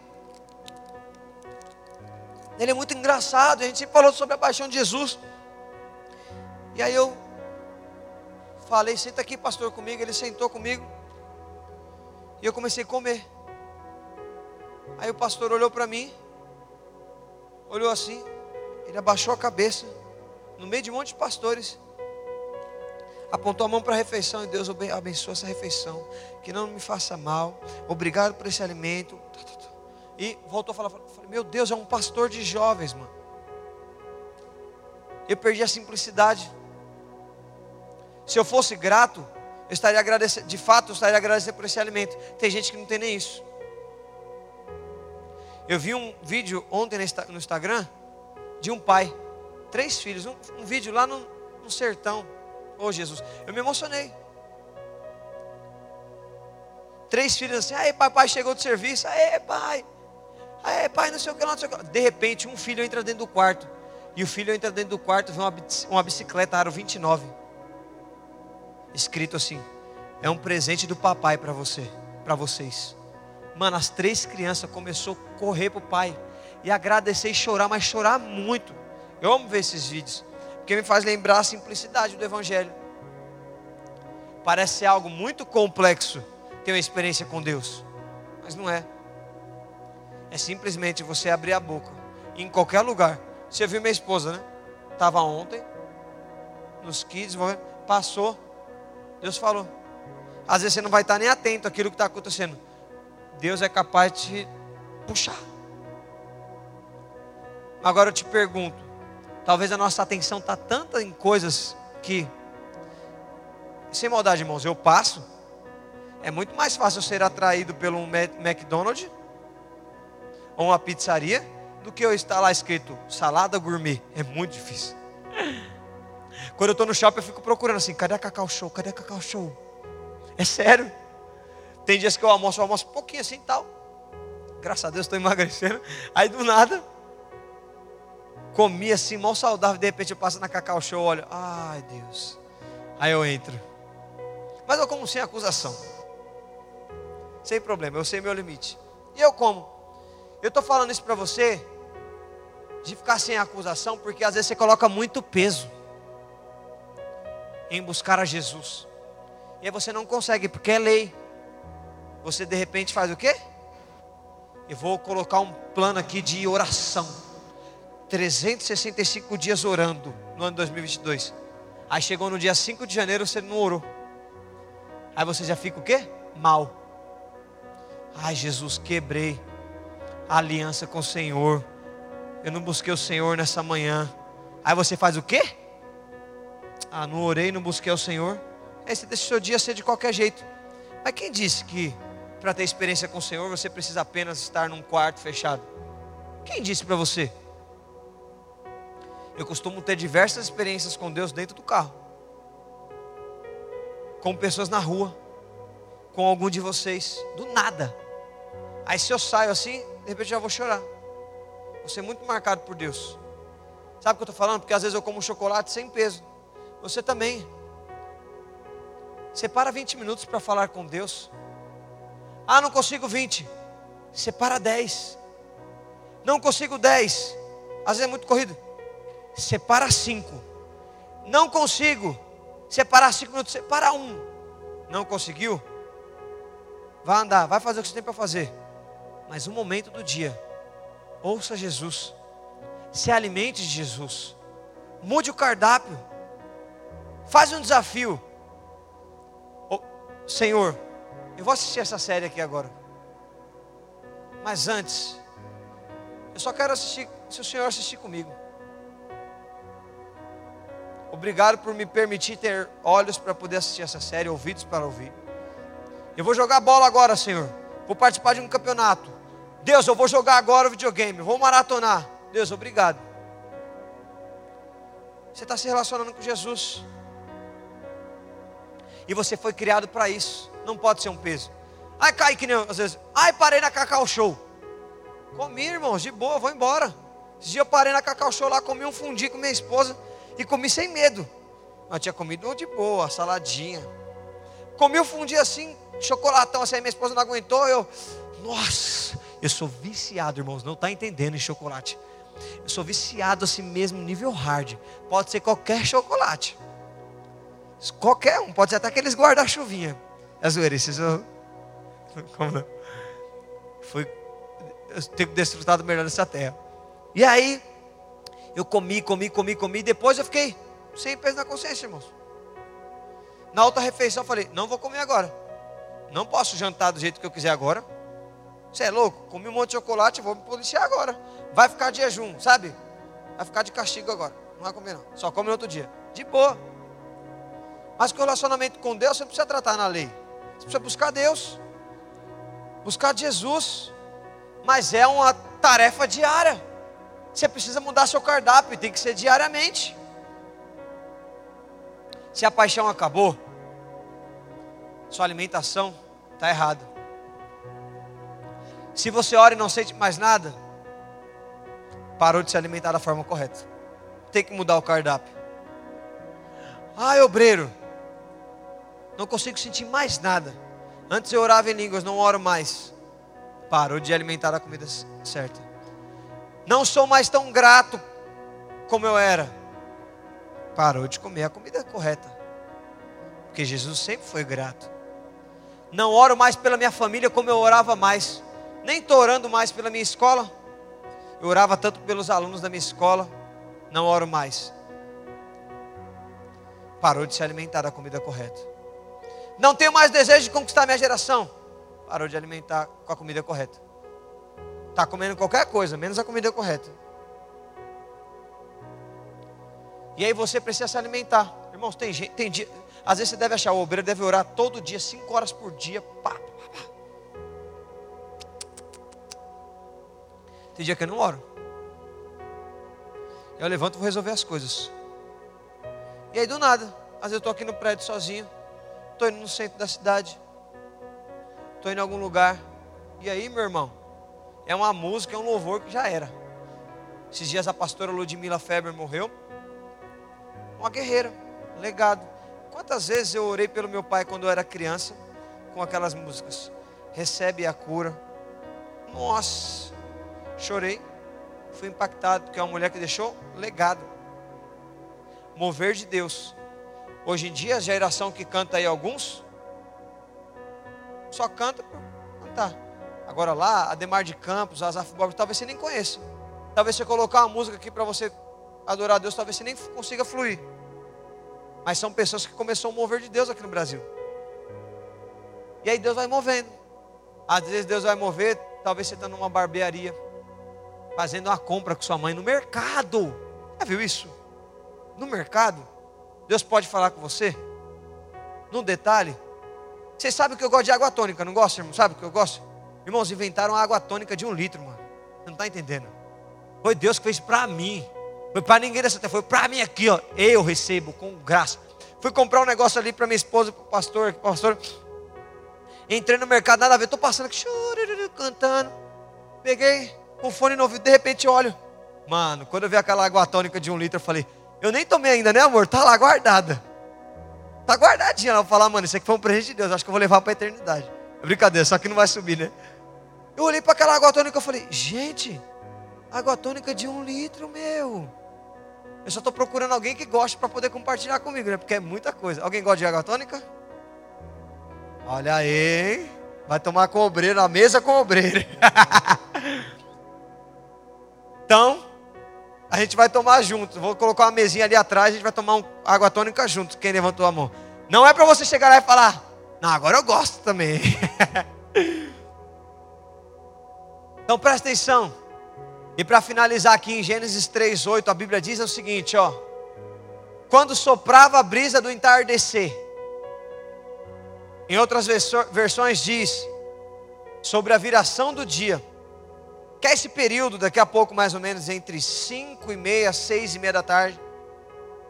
Ele é muito engraçado, a gente sempre falou sobre a paixão de Jesus. E aí eu falei, senta aqui, pastor, comigo. Ele sentou comigo. E eu comecei a comer. Aí o pastor olhou para mim, olhou assim, ele abaixou a cabeça, no meio de um monte de pastores. apontou a mão para a refeição e Deus abençoa essa refeição. Que não me faça mal. Obrigado por esse alimento. E voltou a falar, falei, meu Deus, é um pastor de jovens, mano. Eu perdi a simplicidade. Se eu fosse grato, eu estaria agradecendo, de fato, eu estaria agradecendo por esse alimento. Tem gente que não tem nem isso. Eu vi um vídeo ontem no Instagram de um pai, três filhos, um, um vídeo lá no, no sertão. Oh Jesus, eu me emocionei. Três filhos assim, aí papai chegou do serviço, aí pai, aí pai, não sei o que, não sei o que. De repente, um filho entra dentro do quarto. E o filho entra dentro do quarto, vê uma, uma bicicleta aro 29. Escrito assim: É um presente do papai para você, para vocês. Mano, as três crianças começou a correr pro pai e agradecer e chorar, mas chorar muito. Eu amo ver esses vídeos, porque me faz lembrar a simplicidade do evangelho. Parece algo muito complexo ter uma experiência com Deus, mas não é. É simplesmente você abrir a boca em qualquer lugar. Você viu minha esposa, né? Estava ontem nos kids, passou, Deus falou. Às vezes você não vai estar nem atento àquilo que está acontecendo. Deus é capaz de te puxar. Agora eu te pergunto, talvez a nossa atenção está tanta em coisas que, sem maldade, irmãos, eu passo. É muito mais fácil ser atraído pelo um McDonald's ou uma pizzaria do que eu estar lá escrito salada gourmet. É muito difícil. Quando eu estou no shopping, eu fico procurando assim: cadê a Cacau Show? Cadê a Cacau Show? É sério. Tem dias que eu almoço, eu almoço um pouquinho assim e tal. Graças a Deus estou emagrecendo. Aí do nada, comi assim, mal saudável. De repente eu passo na Cacau Show, olho, ai Deus. Aí eu entro. Mas eu como sem acusação. Sem problema, eu sei meu limite. E eu como. Eu estou falando isso para você de ficar sem acusação, porque às vezes você coloca muito peso em buscar a Jesus. E aí você não consegue, porque é lei você de repente faz o quê? Eu vou colocar um plano aqui de oração. 365 dias orando no ano 2022. Aí chegou no dia 5 de janeiro, você não orou. Aí você já fica o quê? Mal. Ai, Jesus, quebrei a aliança com o Senhor. Eu não busquei o Senhor nessa manhã. Aí você faz o quê? Ah, não orei, não busquei o Senhor. Aí você deixa o seu dia ser de qualquer jeito. Mas quem disse que para ter experiência com o Senhor, você precisa apenas estar num quarto fechado. Quem disse para você? Eu costumo ter diversas experiências com Deus dentro do carro, com pessoas na rua, com algum de vocês, do nada. Aí se eu saio assim, de repente já vou chorar. Vou ser muito marcado por Deus. Sabe o que eu estou falando? Porque às vezes eu como chocolate sem peso. Você também. Separa 20 minutos para falar com Deus. Ah, não consigo 20. Separa 10. Não consigo 10. Às vezes é muito corrido. Separa 5. Não consigo. Separar 5 minutos. Separa 1. Não conseguiu? Vai andar, vai fazer o que você tem para fazer. Mas um momento do dia. Ouça Jesus. Se alimente de Jesus. Mude o cardápio. Faz um desafio. Oh, Senhor, eu vou assistir essa série aqui agora. Mas antes, eu só quero assistir, se o Senhor assistir comigo. Obrigado por me permitir ter olhos para poder assistir essa série, ouvidos para ouvir. Eu vou jogar bola agora, Senhor. Vou participar de um campeonato. Deus, eu vou jogar agora o videogame. Vou maratonar. Deus, obrigado. Você está se relacionando com Jesus. E você foi criado para isso não pode ser um peso. Ai, cai que nem às vezes. Ai, parei na Cacau Show. Comi, irmãos, de boa, vou embora. Esse dia eu parei na Cacau Show lá, comi um fundi com minha esposa e comi sem medo. Eu tinha comido de boa, saladinha. Comi um fundi assim, chocolatão assim, minha esposa não aguentou, eu, nossa, eu sou viciado, irmãos, não está entendendo em chocolate. Eu sou viciado assim mesmo, nível hard. Pode ser qualquer chocolate. Qualquer um, pode ser até aqueles guarda-chuvinha. É zoeira, isso eu... Como não? Foi... Eu tenho desfrutado melhor dessa terra. E aí, eu comi, comi, comi, comi. Depois eu fiquei sem peso na consciência, irmãos. Na outra refeição eu falei: não vou comer agora. Não posso jantar do jeito que eu quiser agora. Você é louco? Comi um monte de chocolate, vou me policiar agora. Vai ficar de jejum, sabe? Vai ficar de castigo agora. Não vai comer não. Só come no outro dia. De boa. Mas com o relacionamento com Deus, você não precisa tratar na lei. Você precisa buscar Deus. Buscar Jesus. Mas é uma tarefa diária. Você precisa mudar seu cardápio, tem que ser diariamente. Se a paixão acabou, sua alimentação está errada. Se você ora e não sente mais nada, parou de se alimentar da forma correta. Tem que mudar o cardápio. Ah, obreiro, não consigo sentir mais nada. Antes eu orava em línguas, não oro mais. Parou de alimentar a comida certa. Não sou mais tão grato como eu era. Parou de comer a comida correta. Porque Jesus sempre foi grato. Não oro mais pela minha família como eu orava mais. Nem estou orando mais pela minha escola. Eu orava tanto pelos alunos da minha escola. Não oro mais. Parou de se alimentar da comida correta. Não tenho mais desejo de conquistar minha geração. Parou de alimentar com a comida correta. Está comendo qualquer coisa, menos a comida correta. E aí você precisa se alimentar. Irmãos, tem gente, tem dia. Às vezes você deve achar, o obreiro deve orar todo dia, cinco horas por dia. Pá, pá, pá. Tem dia que eu não oro. Eu levanto e vou resolver as coisas. E aí do nada, às vezes eu estou aqui no prédio sozinho. Estou indo no centro da cidade. Estou indo em algum lugar. E aí, meu irmão? É uma música, é um louvor que já era. Esses dias a pastora Ludmila Feber morreu. Uma guerreira, legado. Quantas vezes eu orei pelo meu pai quando eu era criança, com aquelas músicas? Recebe a cura. Nossa, chorei. Fui impactado, porque é uma mulher que deixou legado. Mover de Deus. Hoje em dia, a geração que canta aí alguns, só canta por cantar. Agora lá, Ademar de Campos, Azaf Bob, talvez você nem conheça. Talvez você colocar uma música aqui para você adorar a Deus, talvez você nem consiga fluir. Mas são pessoas que começaram a mover de Deus aqui no Brasil. E aí Deus vai movendo. Às vezes Deus vai mover, talvez você está numa barbearia, fazendo uma compra com sua mãe no mercado. Já viu isso? No mercado. Deus pode falar com você? Num detalhe. Você sabe que eu gosto de água tônica, não gosta, irmão? Sabe o que eu gosto? Irmãos, inventaram água tônica de um litro, mano. Você não está entendendo. Foi Deus que fez para mim. Foi para ninguém dessa terra. Foi para mim aqui, ó. Eu recebo com graça. Fui comprar um negócio ali para minha esposa, para o pastor, pastor. Entrei no mercado, nada a ver. Estou passando aqui, cantando. Peguei o fone no ouvido, de repente olho. Mano, quando eu vi aquela água tônica de um litro, eu falei, eu nem tomei ainda, né, amor? Tá lá guardada. Tá guardadinha. Ela falar, mano, isso aqui foi um presente de Deus. Acho que eu vou levar para a eternidade. É brincadeira, só que não vai subir, né? Eu olhei para aquela água tônica e falei, gente, água tônica de um litro, meu. Eu só estou procurando alguém que goste para poder compartilhar comigo, né? Porque é muita coisa. Alguém gosta de água tônica? Olha aí, hein? Vai tomar com obreiro, na mesa com obreiro. então, a gente vai tomar junto. Vou colocar uma mesinha ali atrás, a gente vai tomar um água tônica junto. Quem levantou a mão? Não é para você chegar lá e falar, não, agora eu gosto também. então presta atenção. E para finalizar aqui em Gênesis 3:8, a Bíblia diz o seguinte, ó: Quando soprava a brisa do entardecer. Em outras versões diz sobre a viração do dia que é esse período, daqui a pouco mais ou menos, entre 5 e meia, 6 e meia da tarde,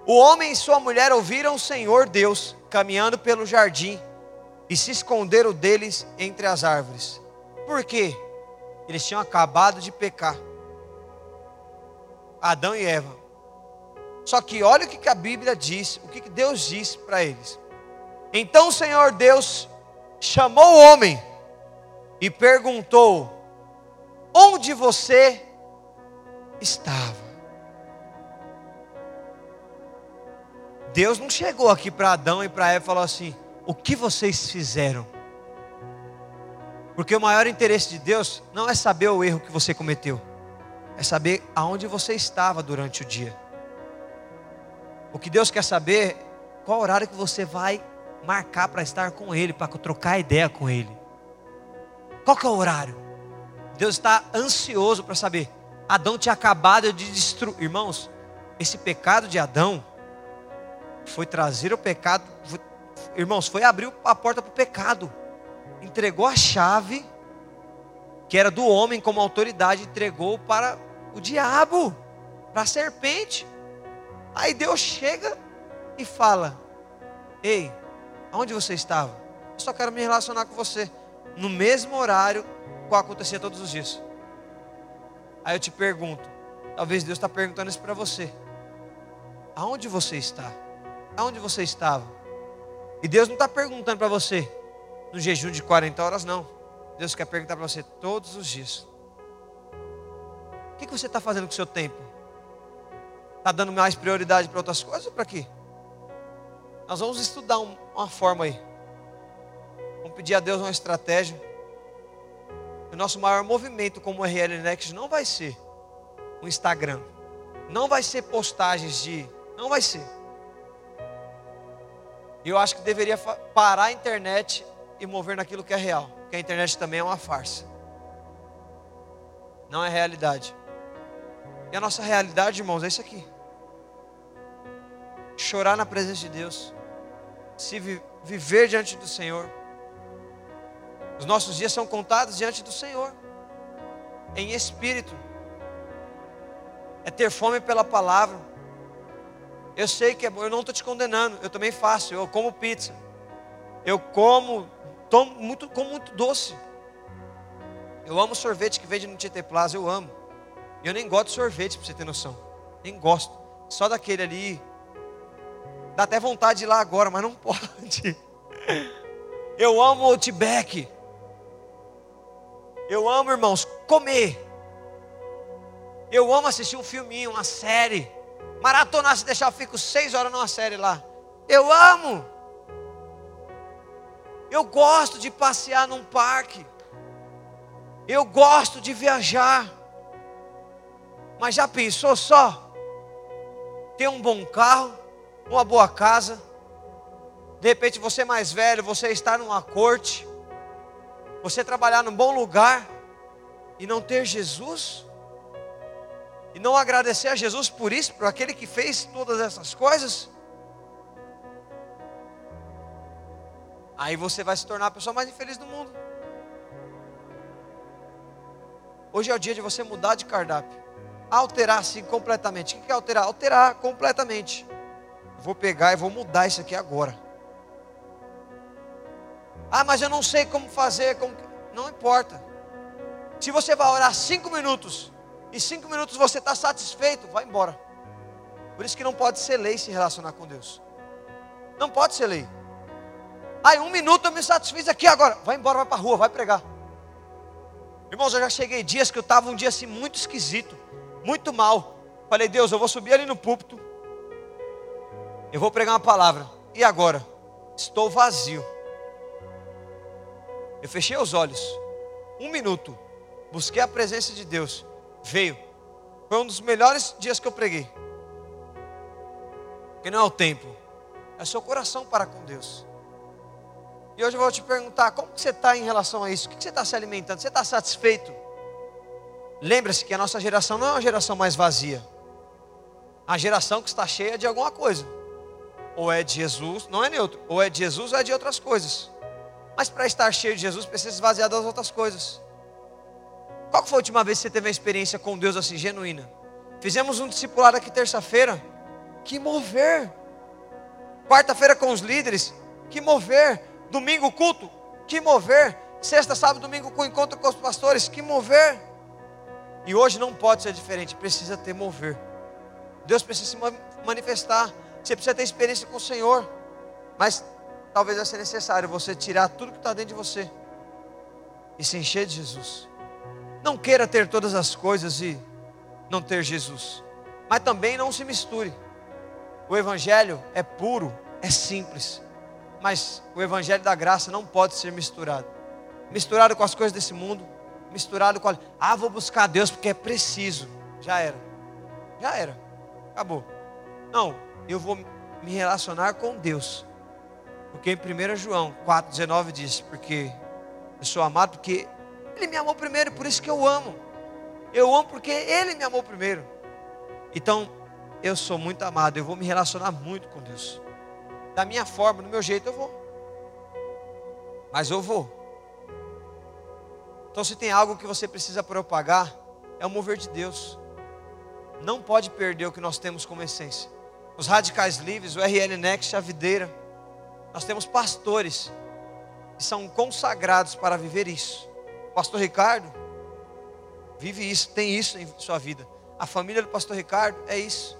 o homem e sua mulher ouviram o Senhor Deus caminhando pelo jardim e se esconderam deles entre as árvores. Por quê? Eles tinham acabado de pecar. Adão e Eva. Só que olha o que a Bíblia diz, o que Deus disse para eles. Então o Senhor Deus chamou o homem e perguntou: onde você estava. Deus não chegou aqui para Adão e para Eva e falou assim: o que vocês fizeram? Porque o maior interesse de Deus não é saber o erro que você cometeu, é saber aonde você estava durante o dia. O que Deus quer saber, qual horário que você vai marcar para estar com Ele, para trocar ideia com Ele. Qual que é o horário? Deus está ansioso para saber. Adão tinha acabado de destruir. Irmãos, esse pecado de Adão foi trazer o pecado. Irmãos, foi abrir a porta para o pecado. Entregou a chave, que era do homem como autoridade, entregou para o diabo, para a serpente. Aí Deus chega e fala: Ei, aonde você estava? Eu só quero me relacionar com você. No mesmo horário qual acontecia todos os dias. Aí eu te pergunto, talvez Deus está perguntando isso para você. Aonde você está? Aonde você estava? E Deus não está perguntando para você no jejum de 40 horas, não. Deus quer perguntar para você todos os dias. O que, que você está fazendo com o seu tempo? Está dando mais prioridade para outras coisas ou para quê? Nós vamos estudar um, uma forma aí. Vamos pedir a Deus uma estratégia. O nosso maior movimento como RL Next não vai ser o Instagram. Não vai ser postagens de. Não vai ser. E eu acho que deveria parar a internet e mover naquilo que é real. Porque a internet também é uma farsa. Não é realidade. E a nossa realidade, irmãos, é isso aqui. Chorar na presença de Deus. Se vi viver diante do Senhor. Os nossos dias são contados diante do Senhor. Em espírito. É ter fome pela palavra. Eu sei que é bom, eu não estou te condenando. Eu também faço. Eu como pizza. Eu como, tomo muito, como muito doce. Eu amo sorvete que vende no Tietê Plaza. Eu amo. Eu nem gosto de sorvete, para você ter noção. Nem gosto. Só daquele ali. Dá até vontade de ir lá agora, mas não pode. Eu amo o Outback. Eu amo, irmãos, comer. Eu amo assistir um filminho, uma série. Maratonar, se deixar, eu fico seis horas numa série lá. Eu amo. Eu gosto de passear num parque. Eu gosto de viajar. Mas já pensou só? Ter um bom carro, uma boa casa. De repente você é mais velho, você está numa corte. Você trabalhar num bom lugar e não ter Jesus? E não agradecer a Jesus por isso, por aquele que fez todas essas coisas? Aí você vai se tornar a pessoa mais infeliz do mundo. Hoje é o dia de você mudar de cardápio alterar assim completamente. O que é alterar? Alterar completamente. Vou pegar e vou mudar isso aqui agora. Ah, mas eu não sei como fazer. Como... Não importa. Se você vai orar cinco minutos e cinco minutos você está satisfeito, vai embora. Por isso que não pode ser lei se relacionar com Deus. Não pode ser lei. Em um minuto eu me satisfiz aqui agora. Vai embora, vai para a rua, vai pregar. Irmãos, eu já cheguei dias que eu estava um dia assim muito esquisito muito mal. Falei, Deus, eu vou subir ali no púlpito. Eu vou pregar uma palavra. E agora? Estou vazio. Eu fechei os olhos. Um minuto. Busquei a presença de Deus. Veio. Foi um dos melhores dias que eu preguei. Porque não é o tempo. É o seu coração para com Deus. E hoje eu vou te perguntar, como você está em relação a isso? O que você está se alimentando? Você está satisfeito? Lembre-se que a nossa geração não é uma geração mais vazia. A geração que está cheia de alguma coisa. Ou é de Jesus, não é neutro. Ou é de Jesus ou é de outras coisas. Mas para estar cheio de Jesus, precisa esvaziar das outras coisas. Qual foi a última vez que você teve uma experiência com Deus assim, genuína? Fizemos um discipulado aqui terça-feira. Que mover. Quarta-feira com os líderes. Que mover. Domingo culto. Que mover. Sexta, sábado, domingo com encontro com os pastores. Que mover. E hoje não pode ser diferente, precisa ter mover. Deus precisa se manifestar. Você precisa ter experiência com o Senhor. Mas talvez vai ser necessário você tirar tudo que está dentro de você e se encher de Jesus. Não queira ter todas as coisas e não ter Jesus. Mas também não se misture. O Evangelho é puro, é simples. Mas o Evangelho da graça não pode ser misturado misturado com as coisas desse mundo misturado com a. Ah, vou buscar Deus porque é preciso. Já era. Já era. Acabou. Não, eu vou me relacionar com Deus. Porque em 1 João 4,19 diz: Porque eu sou amado, porque Ele me amou primeiro, por isso que eu amo. Eu amo porque Ele me amou primeiro. Então, eu sou muito amado, eu vou me relacionar muito com Deus. Da minha forma, do meu jeito, eu vou. Mas eu vou. Então, se tem algo que você precisa propagar, é o mover de Deus. Não pode perder o que nós temos como essência. Os radicais livres, o RL Next, a videira. Nós temos pastores que são consagrados para viver isso. O pastor Ricardo vive isso, tem isso em sua vida. A família do pastor Ricardo é isso.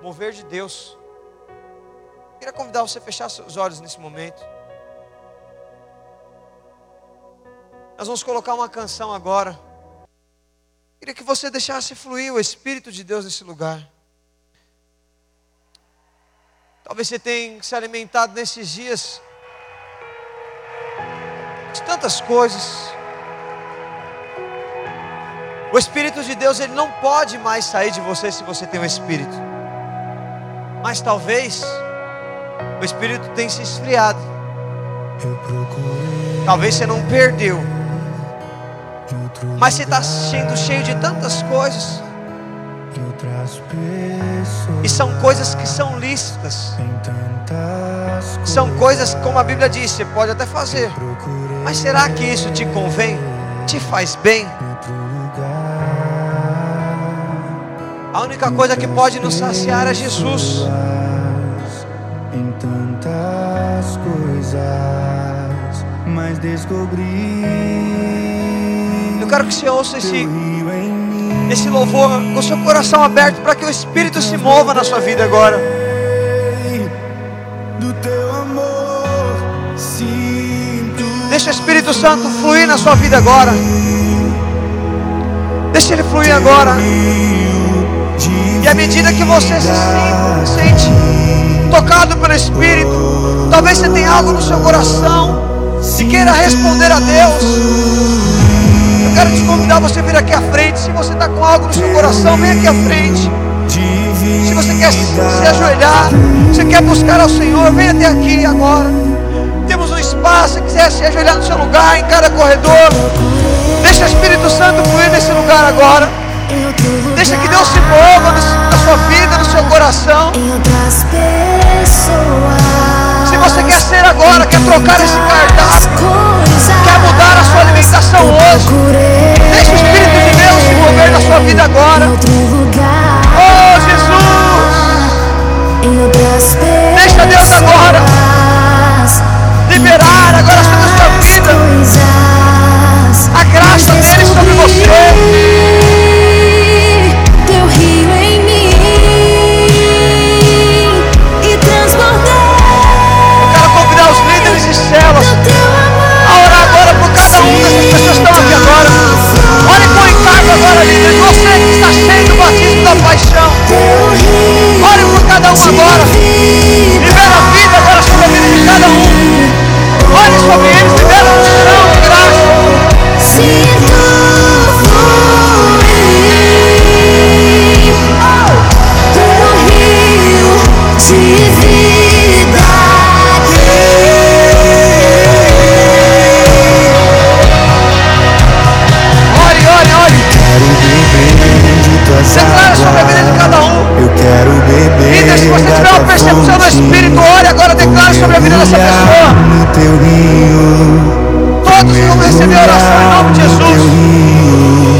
Mover de Deus. Eu queria convidar você a fechar seus olhos nesse momento. Nós vamos colocar uma canção agora. Eu queria que você deixasse fluir o Espírito de Deus nesse lugar. Talvez você tenha se alimentado nesses dias de tantas coisas. O Espírito de Deus ele não pode mais sair de você se você tem o Espírito. Mas talvez o Espírito tenha se esfriado. Talvez você não perdeu. Mas você está sendo cheio de tantas coisas. E são coisas que são lícitas. São coisas, como a Bíblia diz, você pode até fazer. Mas será que isso te convém? Te faz bem? A única coisa que pode nos saciar é Jesus. Em tantas coisas, mas descobri. Eu quero que você ouça esse, esse louvor com o seu coração aberto para que o Espírito se mova na sua vida agora. Deixa o Espírito Santo fluir na sua vida agora. Deixa ele fluir agora. E à medida que você se sente tocado pelo Espírito, talvez você tenha algo no seu coração e queira responder a Deus. Eu quero te convidar a você vir aqui à frente. Se você está com algo no seu coração, vem aqui à frente. Se você quer se ajoelhar, você quer buscar ao Senhor, vem até aqui agora. Temos um espaço, se quiser se ajoelhar no seu lugar, em cada corredor. Deixa o Espírito Santo fluir nesse lugar agora. Deixa que Deus se mova na sua vida, no seu coração. Se você quer ser agora, quer trocar esse cardápio, alimentação hoje, deixa o Espírito de Deus se mover na sua vida agora. Oh Jesus! Deixa Deus agora liberar agora sobre a sua vida a graça dele sobre você. Um agora. Libera a vida agora sobre a vida de cada um. Olhe sobre eles, libera a unção, graça. de Declara sobre a vida de cada um. E se você tiver uma percepção do Espírito, ore agora, declara sobre a vida dessa pessoa. Todos vão receber oração em nome de Jesus.